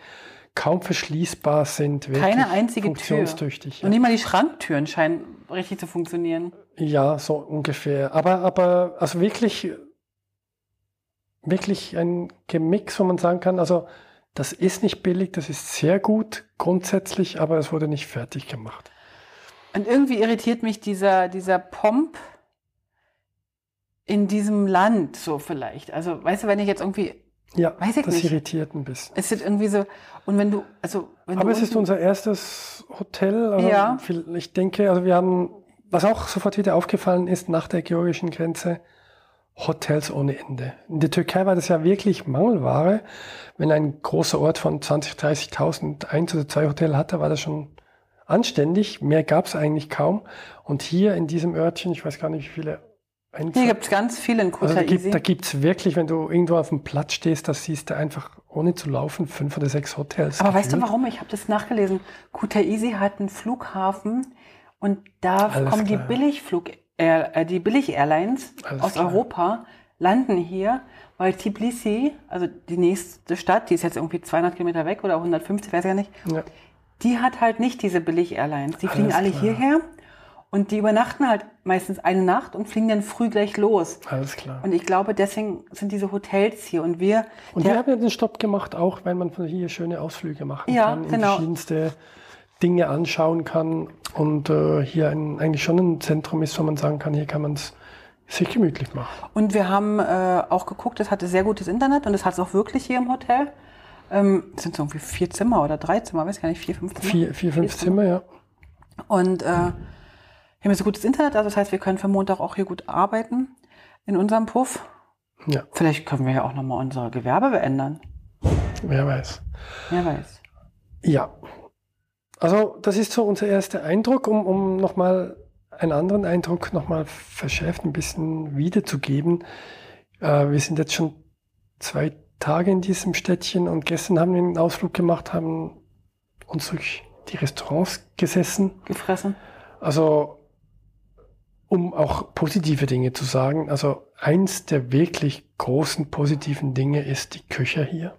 kaum verschließbar sind. Keine einzige Tür. Und nicht mal die Schranktüren scheinen richtig zu funktionieren. Ja, so ungefähr. Aber, aber also wirklich, wirklich ein Gemix, wo man sagen kann, also das ist nicht billig, das ist sehr gut grundsätzlich, aber es wurde nicht fertig gemacht. Und irgendwie irritiert mich dieser, dieser Pomp in diesem Land so vielleicht. Also, weißt du, wenn ich jetzt irgendwie ja, Weiß ich das nicht. irritiert ein bisschen. Es ist irgendwie so, und wenn du, also. Wenn Aber du es ist unser erstes Hotel. Also ja. Ich denke, also wir haben, was auch sofort wieder aufgefallen ist, nach der georgischen Grenze, Hotels ohne Ende. In der Türkei war das ja wirklich Mangelware. Wenn ein großer Ort von 20, 30.000 eins oder zwei Hotels hatte, war das schon anständig. Mehr gab es eigentlich kaum. Und hier in diesem Örtchen, ich weiß gar nicht, wie viele Hier gibt es ganz viele in Kota also Da gibt es wirklich, wenn du irgendwo auf dem Platz stehst, das siehst du einfach, ohne zu laufen, fünf oder sechs Hotels. Aber gefühlt. weißt du warum? Ich habe das nachgelesen. Kutaisi hat einen Flughafen und da Alles kommen klar. die Billigflug, äh, die Billig-Airlines aus klar. Europa, landen hier, weil Tbilisi, also die nächste Stadt, die ist jetzt irgendwie 200 Kilometer weg oder 150, weiß ich ja nicht, ja. die hat halt nicht diese Billig-Airlines. Die fliegen alle klar. hierher und die übernachten halt meistens eine Nacht und fliegen dann früh gleich los. Alles klar. Und ich glaube, deswegen sind diese Hotels hier. Und wir. Und wir haben ja den Stopp gemacht, auch weil man von hier schöne Ausflüge machen ja, kann, genau. verschiedenste Dinge anschauen kann. Und äh, hier ein, eigentlich schon ein Zentrum ist, wo man sagen kann, hier kann man es sich gemütlich machen. Und wir haben äh, auch geguckt, es hatte sehr gutes Internet und es hat es auch wirklich hier im Hotel. Ähm, sind so irgendwie vier Zimmer oder drei Zimmer, weiß gar nicht, vier, fünf Zimmer? Vier, vier fünf vier Zimmer, Zimmer, ja. Und äh, Wir haben so gutes Internet, also das heißt, wir können für Montag auch hier gut arbeiten in unserem Puff. Ja, Vielleicht können wir ja auch nochmal unser Gewerbe ändern. wer weiß. Wer weiß. Ja. Also das ist so unser erster Eindruck, um, um nochmal einen anderen Eindruck nochmal verschärft ein bisschen wiederzugeben. Äh, wir sind jetzt schon zwei Tage in diesem Städtchen und gestern haben wir einen Ausflug gemacht, haben uns durch die Restaurants gesessen. Gefressen. Also um auch positive Dinge zu sagen, also eins der wirklich großen positiven Dinge ist die Küche hier.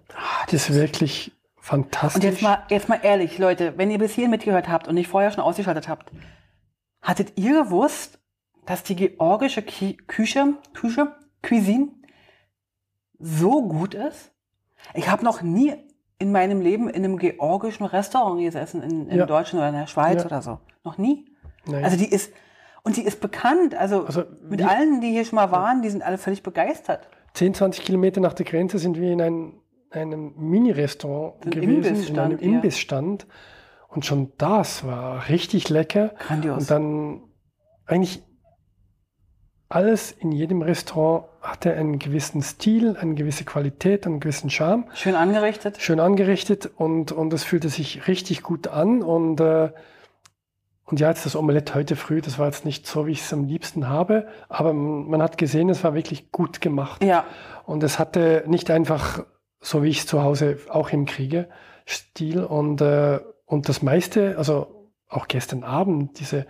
Das ist wirklich fantastisch. Und jetzt mal, jetzt mal ehrlich, Leute, wenn ihr bis hierhin mitgehört habt und nicht vorher schon ausgeschaltet habt, hattet ihr gewusst, dass die georgische Ki Küche, Küche, Cuisine so gut ist? Ich habe noch nie in meinem Leben in einem georgischen Restaurant gesessen, in, in Ja. Deutschland oder in der Schweiz Ja. oder so. Noch nie. Nein. Also die ist, und die ist bekannt. Also, Also mit wie- allen, die hier schon mal waren, die sind alle völlig begeistert. 10, 20 Kilometer nach der Grenze sind wir in ein, einem Mini-Restaurant gewesen, in einem. Imbissstand. Und schon das war richtig lecker. Grandios. Und dann eigentlich alles in jedem Restaurant hatte einen gewissen Stil, eine gewisse Qualität, einen gewissen Charme. Schön angerichtet. Schön angerichtet und, und es fühlte sich richtig gut an. Und, äh, und ja, jetzt das Omelett heute früh, das war jetzt nicht so, wie ich es am liebsten habe, aber man, hat gesehen, es war wirklich gut gemacht. Ja, Und es hatte nicht einfach, so wie ich es zu Hause auch hinkriege, Stil. Und, äh, und das meiste, also auch gestern Abend, diese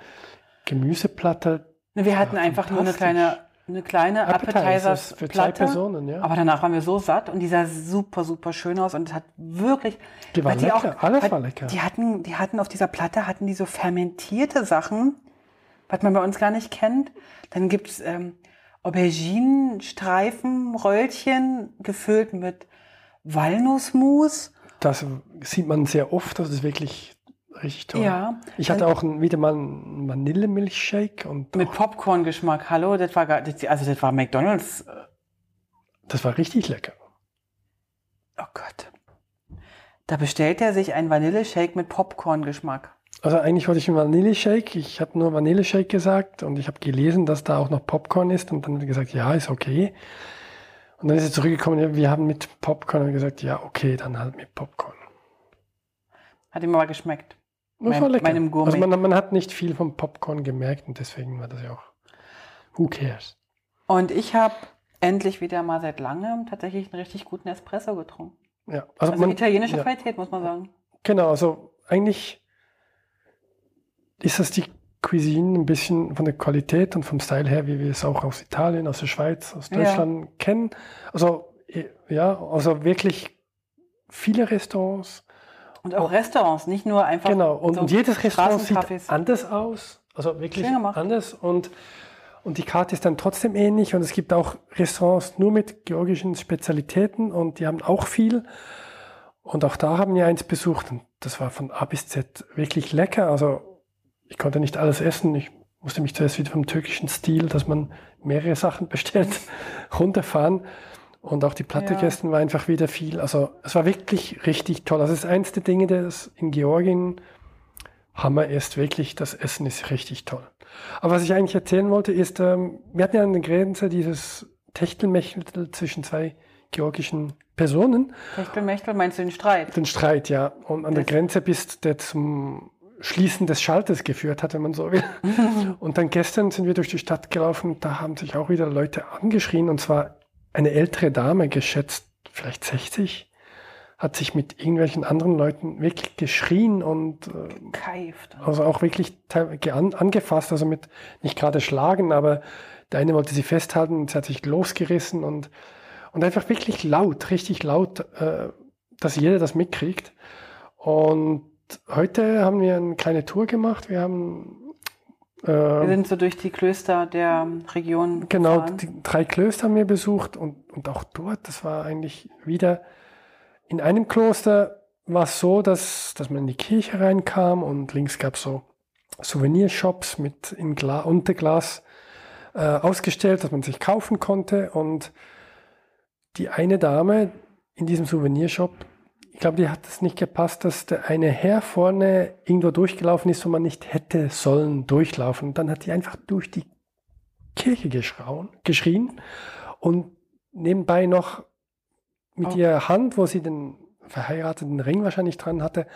Gemüseplatte, Wir hatten einfach nur eine kleine, eine kleine Appetizers für zwei. Personen, ja. Aber danach waren wir so satt und die sah super, super schön aus und es hat wirklich. Die war lecker, alles weil war lecker. Die hatten, die hatten auf dieser Platte hatten die so fermentierte Sachen, was man bei uns gar nicht kennt. Dann gibt's ähm, Auberginenstreifen, Röllchen gefüllt mit Walnussmus. Das sieht man sehr oft, das ist wirklich richtig toll. Ja. Ich hatte auch ein, wieder mal einen Vanillemilchshake und Mit auch, Popcorn-Geschmack. Hallo, das war gar, das, also das war McDonalds. äh, das war richtig lecker. Oh Gott. Da bestellt er sich einen Vanilleshake mit Popcorn-Geschmack. Also eigentlich wollte ich einen Vanilleshake, ich habe nur Vanilleshake gesagt und ich habe gelesen, dass da auch noch Popcorn ist und dann gesagt, ja, ist okay. Und dann ist er zurückgekommen, wir haben mit Popcorn und gesagt, ja, okay, dann halt mit Popcorn. Hat ihm aber geschmeckt. Das Mein- war lecker. meinem Gourmet. Also man, man hat nicht viel vom Popcorn gemerkt und deswegen war das ja auch, who cares? Und ich habe endlich wieder mal seit langem tatsächlich einen richtig guten Espresso getrunken. Ja, Also man- italienische ja. Qualität, muss man sagen. Genau, also eigentlich ist das die Cuisine ein bisschen von der Qualität und vom Style her, wie wir es auch aus Italien, aus der Schweiz, aus Ja. Deutschland kennen. Also ja, also wirklich viele Restaurants. Und auch Restaurants, nicht nur einfach. Genau, und, so und jedes Restaurant sieht anders aus. Also wirklich anders und und die Karte ist dann trotzdem ähnlich und es gibt auch Restaurants nur mit georgischen Spezialitäten und die haben auch viel. Und auch da haben wir eins besucht und das war von A bis Z wirklich lecker. Also ich konnte nicht alles essen. Ich musste mich zuerst wieder vom türkischen Stil, dass man mehrere Sachen bestellt, [laughs] runterfahren. Und auch die Platte Ja. gestern war einfach wieder viel. Also es war wirklich richtig toll. Also es ist eins der Dinge, das in Georgien Hammer ist wirklich, das Essen ist richtig toll. Aber was ich eigentlich erzählen wollte, ist, ähm, wir hatten ja an der Grenze dieses Techtelmechtel zwischen zwei georgischen Personen, Techtelmechtel, meinst du den Streit? den Streit, ja. Und an der Das- Grenze bis der zum Schließen des Schalters geführt hat, wenn man so will. [laughs] Und dann gestern sind wir durch die Stadt gelaufen, da haben sich auch wieder Leute angeschrien, und zwar eine ältere Dame, geschätzt vielleicht 60, hat sich mit irgendwelchen anderen Leuten wirklich geschrien und äh, Keift. also auch wirklich angefasst, also mit nicht gerade schlagen, aber der eine wollte sie festhalten und sie hat sich losgerissen und, und einfach wirklich laut, richtig laut, äh, dass jeder das mitkriegt. Und heute haben wir eine kleine Tour gemacht. Wir haben Wir äh, sind so durch die Klöster der Region. genau gefahren. die drei Klöster haben wir besucht und, und auch dort, das war eigentlich wieder in einem Kloster war es so, dass, dass man in die Kirche reinkam und links gab es so Souvenirshops mit in Gla Unterglas äh, ausgestellt, dass man sich kaufen konnte. Und die eine Dame in diesem Souvenirshop ich glaube, die hat es nicht gepasst, dass der eine Herr vorne irgendwo durchgelaufen ist, wo man nicht hätte sollen durchlaufen. Und dann hat die einfach durch die Kirche geschrauen, geschrien und nebenbei noch mit Oh. ihrer Hand, wo sie den verheirateten Ring wahrscheinlich dran hatte,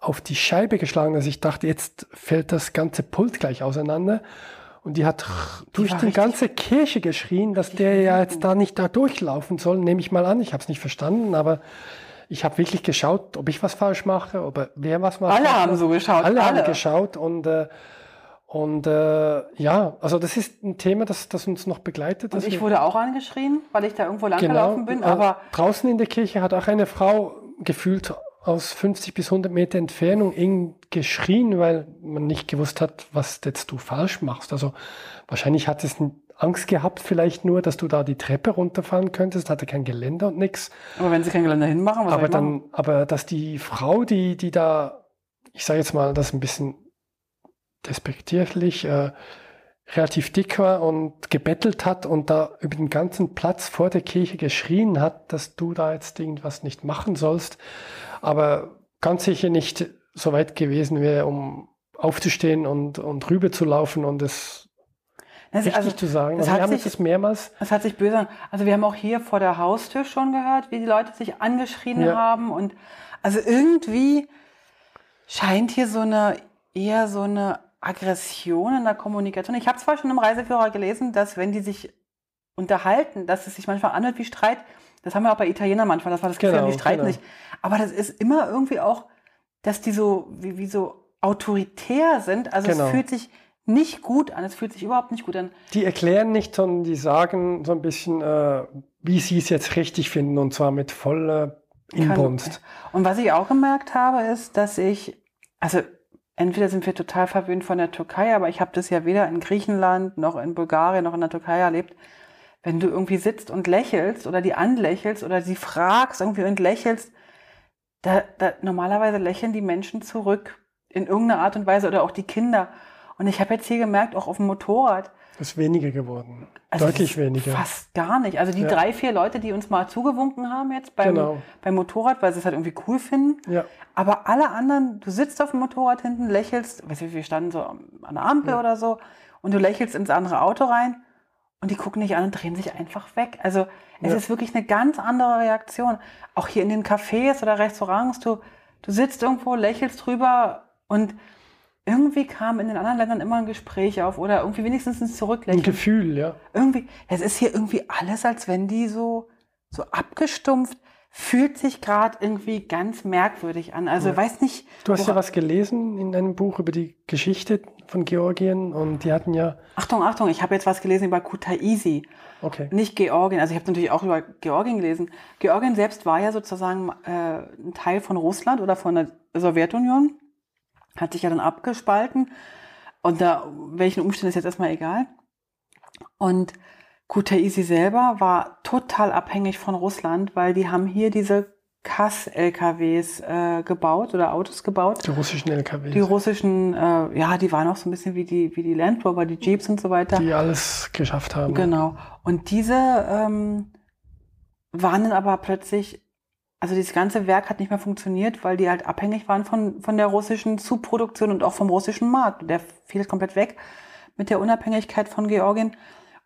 auf die Scheibe geschlagen, dass ich dachte, jetzt fällt das ganze Pult gleich auseinander. Und die hat durch war die ganze Kirche geschrien, dass der ja jetzt da nicht da durchlaufen soll, nehme ich mal an. Ich habe es nicht verstanden, aber ich habe wirklich geschaut, ob ich was falsch mache, ob wer was macht. Alle haben so geschaut, Alle, alle. haben geschaut und äh, und äh, ja, also das ist ein Thema, das, das uns noch begleitet. Und ich wurde auch angeschrien, weil ich da irgendwo Genau. langgelaufen bin. äh, Aber draußen in der Kirche hat auch eine Frau gefühlt aus 50 bis 100 Meter Entfernung geschrien, weil man nicht gewusst hat, was jetzt du falsch machst. Also wahrscheinlich hat es Angst gehabt, vielleicht nur, dass du da die Treppe runterfallen könntest, hatte kein Geländer und nix. aber wenn sie kein Geländer hinmachen, was soll Aber ich machen? dann, aber dass die Frau, die, die da, ich sage jetzt mal, das ein bisschen despektierlich, äh, relativ dick war und gebettelt hat und da über den ganzen Platz vor der Kirche geschrien hat, dass du da jetzt irgendwas nicht machen sollst, aber ganz sicher nicht so weit gewesen wäre, um aufzustehen und, und rüber zu laufen und es Das, richtig also, zu sagen. das Also wir hat haben sich- das mehrmals das hat sich böse an. Also wir haben auch hier vor der Haustür schon gehört, wie die Leute sich angeschrien Ja. haben. Und also irgendwie scheint hier so eine eher so eine Aggression in der Kommunikation. Ich habe zwar schon im Reiseführer gelesen, dass wenn die sich unterhalten, dass es sich manchmal anhört wie Streit. Das haben wir auch bei Italienern manchmal, dass man das Gefühl Genau, haben, die streiten genau. nicht. Aber das ist immer irgendwie auch, dass die so wie, wie so autoritär sind. Also Genau. es fühlt sich nicht gut an. Es fühlt sich überhaupt nicht gut an. Die erklären nicht, sondern die sagen so ein bisschen, äh, wie sie es jetzt richtig finden und zwar mit voller Inbrunst. Und was ich auch gemerkt habe, ist, dass ich, also entweder sind wir total verwöhnt von der Türkei, aber ich habe das ja weder in Griechenland noch in Bulgarien noch in der Türkei erlebt. Wenn du irgendwie sitzt und lächelst oder die anlächelst oder sie fragst irgendwie und lächelst, da, da normalerweise lächeln die Menschen zurück in irgendeiner Art und Weise oder auch die Kinder. Und ich habe jetzt hier gemerkt, auch auf dem Motorrad, Das ist weniger geworden. also Deutlich weniger. Fast gar nicht. Also die Ja. drei, vier Leute, die uns mal zugewunken haben jetzt beim, Genau. beim Motorrad, weil sie es halt irgendwie cool finden. Ja, Aber alle anderen, du sitzt auf dem Motorrad hinten, lächelst, weißt du, wir standen so an der Ampel Ja. oder so, und du lächelst ins andere Auto rein und die gucken dich an und drehen sich einfach weg. Also es Ja. ist wirklich eine ganz andere Reaktion. Auch hier in den Cafés oder Restaurants, du, du sitzt irgendwo, lächelst drüber und irgendwie kam in den anderen Ländern immer ein Gespräch auf oder irgendwie wenigstens ein ein Zurücklächeln Gefühl, ja. irgendwie, es ist hier irgendwie alles, als wenn die so, so abgestumpft, fühlt sich gerade irgendwie ganz merkwürdig an. Also Ja. weiß nicht. Du hast ja was gelesen in einem Buch über die Geschichte von Georgien und die hatten ja, Achtung, Achtung, ich habe jetzt was gelesen über Kutaisi, okay, nicht Georgien. Also ich habe natürlich auch über Georgien gelesen. Georgien selbst war ja sozusagen äh, ein Teil von Russland oder von der Sowjetunion, hat sich ja dann abgespalten. Unter welchen Umständen ist jetzt erstmal egal. Und Kutaisi selber war total abhängig von Russland, weil die haben hier diese Kass-LKWs äh, gebaut oder Autos gebaut. die russischen LKWs, Die russischen, äh, ja, die waren auch so ein bisschen wie die, wie die Land Rover, die Jeeps und so weiter. die alles geschafft haben. Genau. Und diese ähm, waren dann aber plötzlich, also dieses ganze Werk hat nicht mehr funktioniert, weil die halt abhängig waren von, von der russischen Zuproduktion und auch vom russischen Markt. Der fiel komplett weg mit der Unabhängigkeit von Georgien.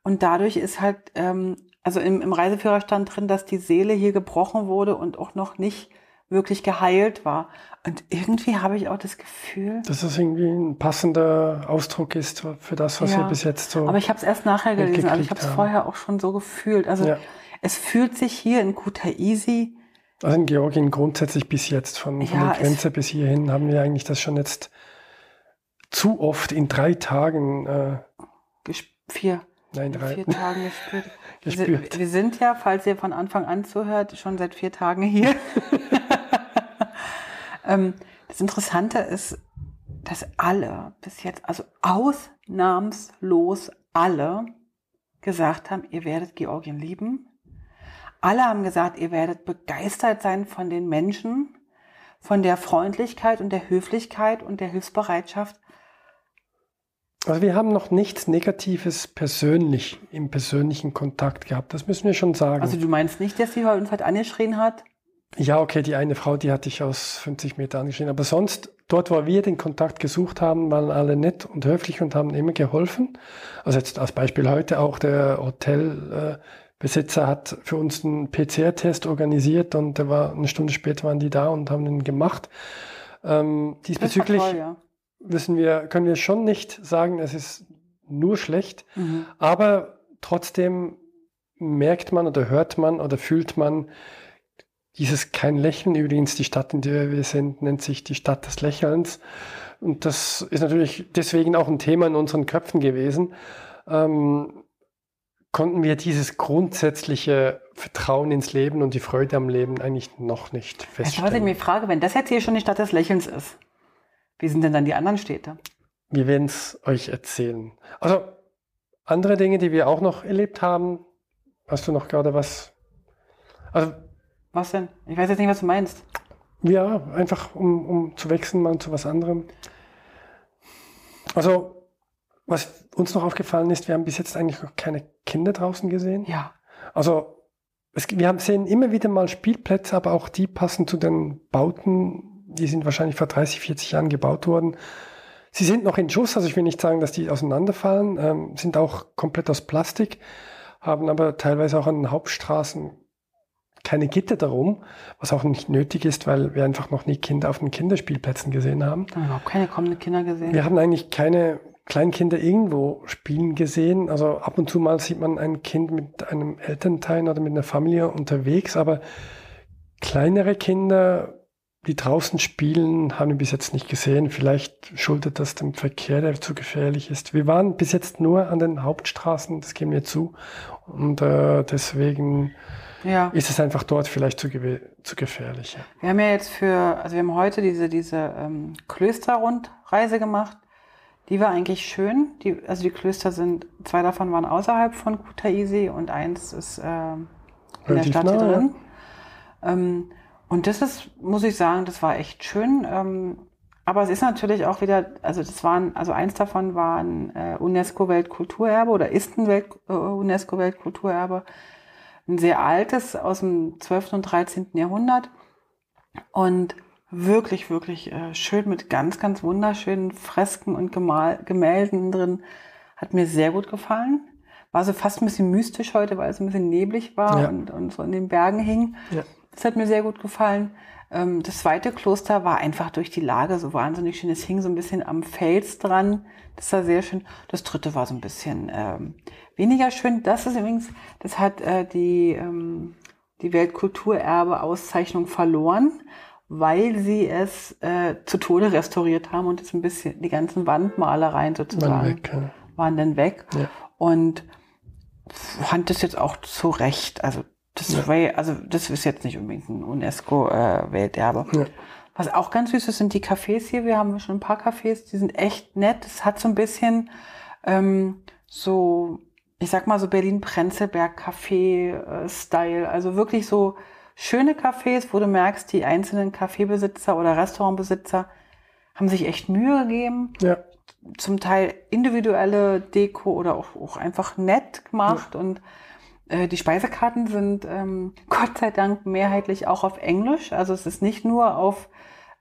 Und dadurch ist halt, ähm, also im, im Reiseführer stand drin, dass die Seele hier gebrochen wurde und auch noch nicht wirklich geheilt war. Und irgendwie habe ich auch das Gefühl, Dass das irgendwie ein passender Ausdruck ist für das, was Ja. wir bis jetzt so. Aber ich habe es erst nachher gelesen, also ich habe es vorher auch schon so gefühlt. Also Ja. es fühlt sich hier in Kutaisi, Also in Georgien grundsätzlich bis jetzt, von, von Ja, der Grenze bis hierhin, haben wir eigentlich das schon jetzt zu oft in drei Tagen, äh, vier, nein, in drei, vier Tagen gespürt. [laughs] gespürt. Wir, wir sind ja, falls ihr von Anfang an zuhört, schon seit vier Tagen hier. [laughs] [laughs] ähm, das Interessante ist, dass alle bis jetzt, also ausnahmslos alle, gesagt haben, ihr werdet Georgien lieben. Alle haben gesagt, ihr werdet begeistert sein von den Menschen, von der Freundlichkeit und der Höflichkeit und der Hilfsbereitschaft. Also wir haben noch nichts Negatives persönlich, im persönlichen Kontakt gehabt. Das müssen wir schon sagen. Also du meinst nicht, dass sie uns halt angeschrien hat? Ja, okay, die eine Frau, die hatte ich aus 50 Meter angeschrien. Aber sonst, dort, wo wir den Kontakt gesucht haben, waren alle nett und höflich und haben immer geholfen. Also jetzt als Beispiel heute auch der Hotelbesitzer hat für uns einen PCR-Test organisiert und der war eine Stunde später waren die da und haben den gemacht. Ähm, diesbezüglich toll, ja. wissen wir, können wir schon nicht sagen, es ist nur schlecht, mhm. aber trotzdem merkt man oder hört man oder fühlt man, dieses kein Lächeln, übrigens die Stadt, in der wir sind, nennt sich die Stadt des Lächelns. Und das ist natürlich deswegen auch ein Thema in unseren Köpfen gewesen. Ähm, konnten wir dieses grundsätzliche Vertrauen ins Leben und die Freude am Leben eigentlich noch nicht feststellen. Also, was ich mich frage, wenn das jetzt hier schon die Stadt des Lächelns ist, wie sind denn dann die anderen Städte? Wir werden es euch erzählen. Also andere Dinge, die wir auch noch erlebt haben, hast du noch gerade was? Also was denn? Ich weiß jetzt nicht, was du meinst. Ja, einfach um, um zu wechseln mal zu was anderem. Also, was uns noch aufgefallen ist, wir haben bis jetzt eigentlich noch keine Kinder draußen gesehen. Ja. Also, es, wir haben, sehen immer wieder mal Spielplätze, aber auch die passen zu den Bauten. Die sind wahrscheinlich vor 30, 40 Jahren gebaut worden. Sie sind noch in Schuss, also ich will nicht sagen, dass die auseinanderfallen, ähm, sind auch komplett aus Plastik, haben aber teilweise auch an den Hauptstraßen keine Gitter darum, was auch nicht nötig ist, weil wir einfach noch nie Kinder auf den Kinderspielplätzen gesehen haben. Überhaupt keine kommenden Kinder gesehen. Wir haben eigentlich keine Kleinkinder irgendwo spielen gesehen. Also ab und zu mal sieht man ein Kind mit einem Elternteil oder mit einer Familie unterwegs, aber kleinere Kinder, die draußen spielen, haben wir bis jetzt nicht gesehen. Vielleicht schuldet das dem Verkehr, der zu gefährlich ist. Wir waren bis jetzt nur an den Hauptstraßen, das geben wir zu. Und äh, deswegen ja. ist es einfach dort vielleicht zu, zu gefährlich. Ja. Wir haben ja jetzt für, also wir haben heute diese, diese ähm, Klösterrundreise gemacht. Die war eigentlich schön. Die, also die Klöster sind, zwei davon waren außerhalb von Kutaisi und eins ist äh, in Relativ der Stadt nah, hier drin. Ja. Ähm, und das ist, muss ich sagen, das war echt schön. Ähm, aber es ist natürlich auch wieder, also das waren, also eins davon war ein äh, UNESCO-Weltkulturerbe oder ist ein Welt, äh, UNESCO-Weltkulturerbe ein sehr altes aus dem 12. und 13. Jahrhundert und wirklich, wirklich äh, schön mit ganz, ganz wunderschönen Fresken und Gemal Gemälden drin. Hat mir sehr gut gefallen. War so fast ein bisschen mystisch heute, weil es ein bisschen neblig war ja. und, und so in den Bergen hing. Ja. Das hat mir sehr gut gefallen. Ähm, das zweite Kloster war einfach durch die Lage so wahnsinnig schön. Es hing so ein bisschen am Fels dran. Das war sehr schön. Das dritte war so ein bisschen ähm, weniger schön. Das ist übrigens, das hat äh, die, ähm, die Weltkulturerbe-Auszeichnung verloren, weil sie es äh, zu Tode restauriert haben und es ein bisschen, die ganzen Wandmalereien sozusagen weg, ja. waren dann weg. Ja. Und fand das jetzt auch zu Recht. Also das, ja. war, also das ist jetzt nicht unbedingt ein UNESCO-Welterbe. Äh, ja. Was auch ganz süß ist, sind die Cafés hier. Wir haben schon ein paar Cafés, die sind echt nett. Es hat so ein bisschen ähm, so ich sag mal so Berlin-Prenzlberg-Café-Style. Also wirklich so schöne Cafés, wo du merkst, die einzelnen Kaffeebesitzer oder Restaurantbesitzer haben sich echt Mühe gegeben. Ja. Zum Teil individuelle Deko oder auch, auch einfach nett gemacht. Ja. Und äh, die Speisekarten sind ähm, [laughs] Gott sei Dank mehrheitlich auch auf Englisch. Also es ist nicht nur auf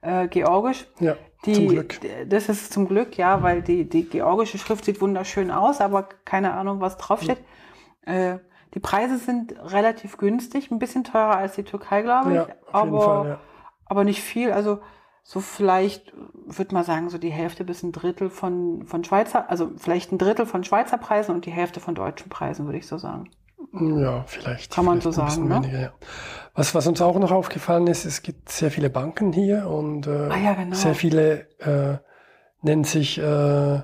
äh, Georgisch. Ja. Die, zum Glück. Das ist zum Glück, ja, weil die, die georgische Schrift sieht wunderschön aus, aber keine Ahnung, was draufsteht. Mhm. Äh, die Preise sind relativ günstig, ein bisschen teurer als die Türkei, glaube ich. Ja, aber, Fall, ja. aber nicht viel. Also so vielleicht, würde man sagen, so die Hälfte bis ein Drittel von, von Schweizer, also vielleicht ein Drittel von Schweizer Preisen und die Hälfte von deutschen Preisen, würde ich so sagen. Ja, vielleicht. Kann man vielleicht so sagen. Ne? Weniger, ja. was, was uns auch noch aufgefallen ist, es gibt sehr viele Banken hier und äh, ah, ja, genau. sehr viele äh, nennen sich äh,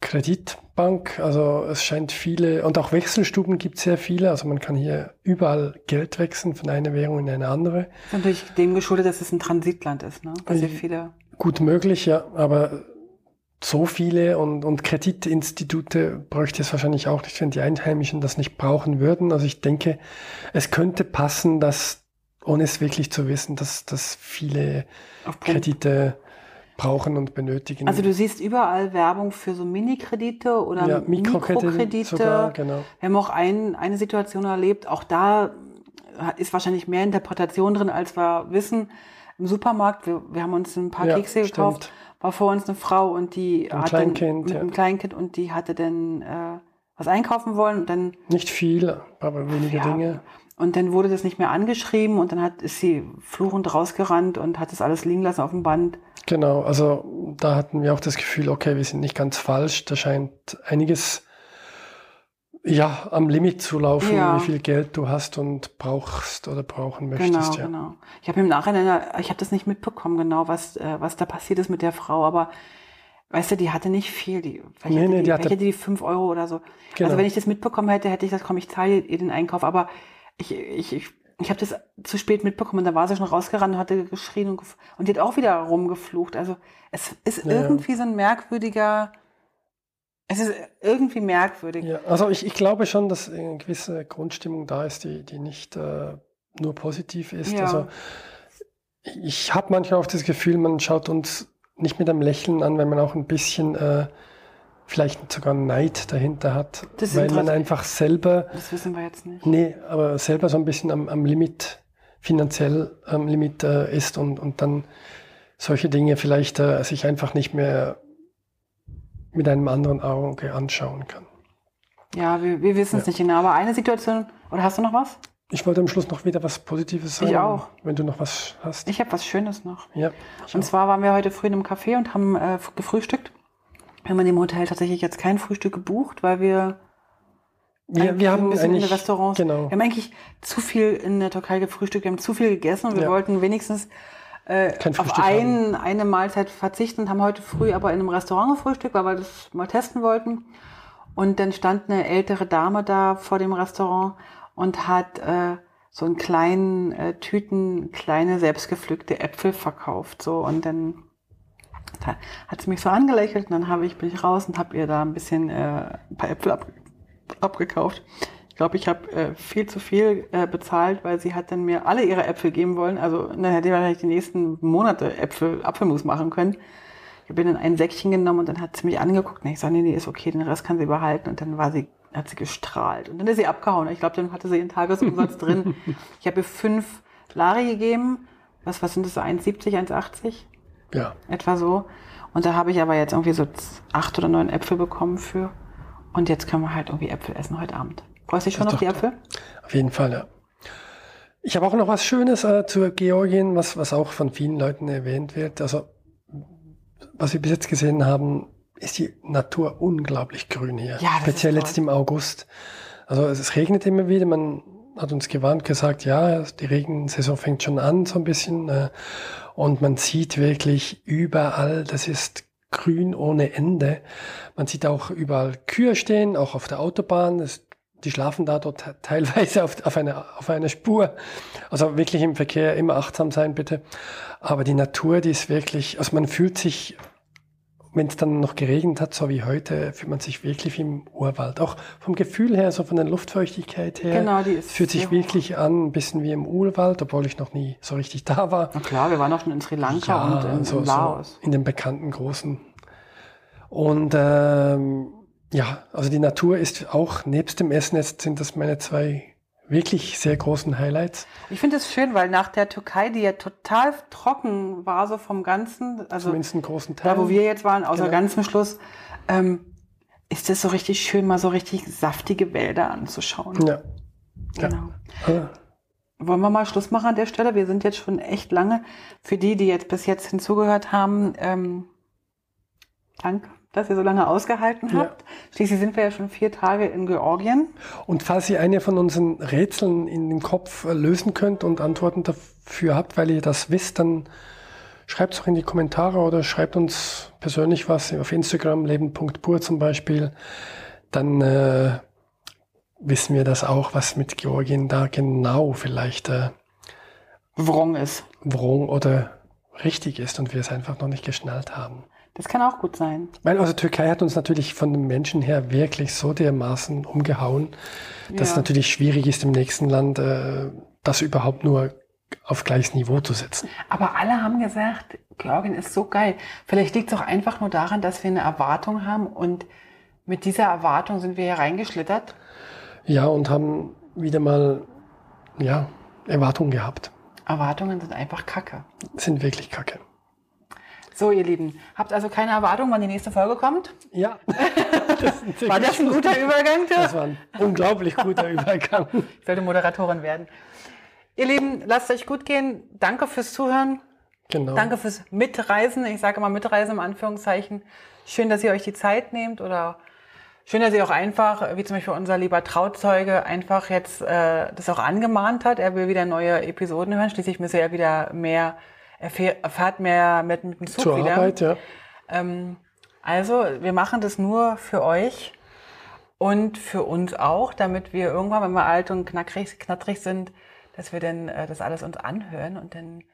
Kreditbank. Also es scheint viele, und auch Wechselstuben gibt es sehr viele. Also man kann hier überall Geld wechseln von einer Währung in eine andere. Das ist natürlich dem geschuldet, dass es ein Transitland ist, ne? Sehr viele. Gut möglich, ja. Aber so viele und, und Kreditinstitute bräuchte es wahrscheinlich auch nicht, wenn die Einheimischen das nicht brauchen würden. Also ich denke, es könnte passen, dass, ohne es wirklich zu wissen, dass, dass viele Kredite brauchen und benötigen. Also du siehst überall Werbung für so Mini-Kredite oder ja, Mikrokredite. Mikrokredite. Sogar, genau. Wir haben auch ein, eine Situation erlebt, auch da ist wahrscheinlich mehr Interpretation drin, als wir wissen. Im Supermarkt, wir, wir haben uns ein paar Ja, Kekse stimmt. gekauft, war vor uns eine Frau und die Ein hat Kleinkind, mit ja. einem Kleinkind und die hatte dann äh, was einkaufen wollen und dann Nicht viel, aber wenige Ja. Dinge. Und dann wurde das nicht mehr angeschrieben und dann hat ist sie fluchend rausgerannt und hat das alles liegen lassen auf dem Band. Genau, also da hatten wir auch das Gefühl, okay, wir sind nicht ganz falsch. Da scheint einiges ja am Limit zu laufen, Ja. wie viel Geld du hast und brauchst oder brauchen Genau, möchtest. ja. genau. Ich habe im Nachhinein, ich habe das nicht mitbekommen, genau, was, äh, was da passiert ist mit der Frau, aber weißt du, die hatte nicht viel. Die, vielleicht Nee, hatte nee, die, die hatte- hatte die fünf Euro oder so. Genau. Also wenn ich das mitbekommen hätte, hätte ich gesagt, komm, ich zahle ihr den Einkauf. Aber ich, ich, ich, ich habe das zu spät mitbekommen da war sie schon rausgerannt und hatte geschrien und, und die hat auch wieder rumgeflucht. Also es ist Ja, ja. irgendwie so ein merkwürdiger, es ist irgendwie merkwürdig. Ja, also ich, ich glaube schon, dass eine gewisse Grundstimmung da ist, die, die nicht äh, nur positiv ist. Ja. Also ich habe manchmal auch das Gefühl, man schaut uns nicht mit einem Lächeln an, wenn man auch ein bisschen äh, vielleicht sogar Neid dahinter hat, Das weil man einfach selber, Das wissen wir jetzt nicht. nee, aber selber so ein bisschen am, am Limit, finanziell am Limit äh, ist und, und dann solche Dinge vielleicht äh, sich einfach nicht mehr mit einem anderen Auge anschauen kann. Ja, wir, wir wissen es Ja. nicht genau. Aber eine Situation, oder hast du noch was? Ich wollte am Schluss noch wieder was Positives sagen. Ich auch. Wenn du noch was hast. Ich habe was Schönes noch. ja. Und auch. zwar waren wir heute früh in einem Café und haben äh, gefrühstückt. Wir haben in dem Hotel tatsächlich jetzt kein Frühstück gebucht, weil wir, wir, wir ein haben bisschen in eigentlich den Restaurants. Genau. Wir haben eigentlich zu viel in der Türkei gefrühstückt, wir haben zu viel gegessen und wir Ja. wollten wenigstens äh, auf ein, eine Mahlzeit verzichten und haben heute früh aber in einem Restaurant gefrühstückt, weil wir das mal testen wollten. Und dann stand eine ältere Dame da vor dem Restaurant und hat äh, so in kleinen äh, Tüten kleine selbstgepflückte Äpfel verkauft. So und dann da hat sie mich so angelächelt und dann habe ich bin ich raus und habe ihr da ein bisschen äh, ein paar Äpfel ab, abgekauft. Ich glaube, ich habe äh, viel zu viel äh, bezahlt, weil sie hat dann mir alle ihre Äpfel geben wollen. Also dann hätte ich wahrscheinlich die nächsten Monate Äpfel, Apfelmus machen können. Ich habe ihr dann ein Säckchen genommen und dann hat sie mich angeguckt. Und ich sage, nee, nee, ist okay, den Rest kann sie behalten. Und dann war sie, hat sie gestrahlt. Und dann ist sie abgehauen. Ich glaube, dann hatte sie ihren Tagesumsatz drin. [laughs] Ich habe ihr fünf Lari gegeben. Was, was sind das, so 1,70, 1,80? Ja. etwa so. Und da habe ich aber jetzt irgendwie so acht oder neun Äpfel bekommen für. Und jetzt können wir halt irgendwie Äpfel essen heute Abend. Freust du dich schon auf die Äpfel? Auf jeden Fall, ja. Ich habe auch noch was Schönes äh, zu Georgien, was, was auch von vielen Leuten erwähnt wird. Also, was wir bis jetzt gesehen haben, ist die Natur unglaublich grün hier. Ja, Speziell jetzt im August. Also es, es regnet immer wieder. Man hat uns gewarnt, gesagt, ja, die Regensaison fängt schon an, so ein bisschen. Äh, und man sieht wirklich überall, das ist grün ohne Ende. Man sieht auch überall Kühe stehen, auch auf der Autobahn. Das, die schlafen da dort te- teilweise auf, auf, einer, auf einer Spur. Also wirklich im Verkehr immer achtsam sein, bitte. Aber die Natur, die ist wirklich, also man fühlt sich, wenn es dann noch geregnet hat, so wie heute, fühlt man sich wirklich wie im Urwald. Auch vom Gefühl her, so von der Luftfeuchtigkeit her, Genau, die ist fühlt sich hoch. wirklich an, ein bisschen wie im Urwald, obwohl ich noch nie so richtig da war. Na klar, wir waren auch schon in Sri Lanka und in, so, in Laos. So in den bekannten großen. Und ähm, ja, also die Natur ist auch, nebst dem Essen, jetzt sind das meine zwei wirklich sehr großen Highlights. Ich finde es schön, weil nach der Türkei, die ja total trocken war, so vom Ganzen, also Zumindest einen großen Teil. da wo wir jetzt waren, außer Genau. ganz zum Schluss, ähm, ist es so richtig schön, mal so richtig saftige Wälder anzuschauen. Ja. ja. Genau. Ah, Wollen wir mal Schluss machen an der Stelle? Wir sind jetzt schon echt lange. Für die, die jetzt bis jetzt hinzugehört haben, ähm, danke, dass ihr so lange ausgehalten Ja. habt. Schließlich sind wir ja schon vier Tage in Georgien. Und falls ihr eine von unseren Rätseln in den Kopf lösen könnt und Antworten dafür habt, weil ihr das wisst, dann schreibt es doch in die Kommentare oder schreibt uns persönlich was auf Instagram, leben.pur zum Beispiel. Dann äh, wissen wir das auch, was mit Georgien da genau vielleicht äh, Wrong ist. wrong oder richtig ist und wir es einfach noch nicht geschnallt haben. Das kann auch gut sein. Weil also Türkei hat uns natürlich von den Menschen her wirklich so dermaßen umgehauen, dass es Ja. natürlich schwierig ist, im nächsten Land äh, das überhaupt nur auf gleiches Niveau zu setzen. Aber alle haben gesagt, Georgien ist so geil. Vielleicht liegt es auch einfach nur daran, dass wir eine Erwartung haben und mit dieser Erwartung sind wir hier reingeschlittert. Ja, und haben wieder mal, ja, Erwartungen gehabt. Erwartungen sind einfach Kacke. Sind wirklich kacke. So, ihr Lieben, habt also keine Erwartungen, wann die nächste Folge kommt? Ja. [laughs] Das war das ein guter Übergang? Das war ein unglaublich guter [laughs] Übergang. Ich sollte Moderatorin werden. Ihr Lieben, lasst euch gut gehen. Danke fürs Zuhören. Genau. Danke fürs Mitreisen. Ich sage immer Mitreisen im Anführungszeichen. Schön, dass ihr euch die Zeit nehmt oder schön, dass ihr auch einfach, wie zum Beispiel unser lieber Trauzeuge, einfach jetzt äh, das auch angemahnt hat. Er will wieder neue Episoden hören. Schließlich müsse er wieder mehr, er fährt mehr mit, mit dem Zug Zur wieder. Arbeit, ja. Ähm, also, wir machen das nur für euch und für uns auch, damit wir irgendwann, wenn wir alt und knackrig, knattrig sind, dass wir dann äh, das alles uns anhören und dann,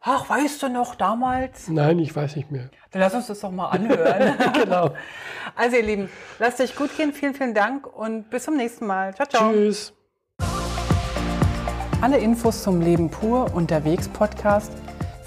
ach, weißt du noch damals? Nein, ich weiß nicht mehr. Dann lass uns das doch mal anhören. [laughs] Genau. Also, ihr Lieben, lasst euch gut gehen. Vielen, vielen Dank und bis zum nächsten Mal. Ciao, ciao. Tschüss. Alle Infos zum Leben pur unterwegs Podcast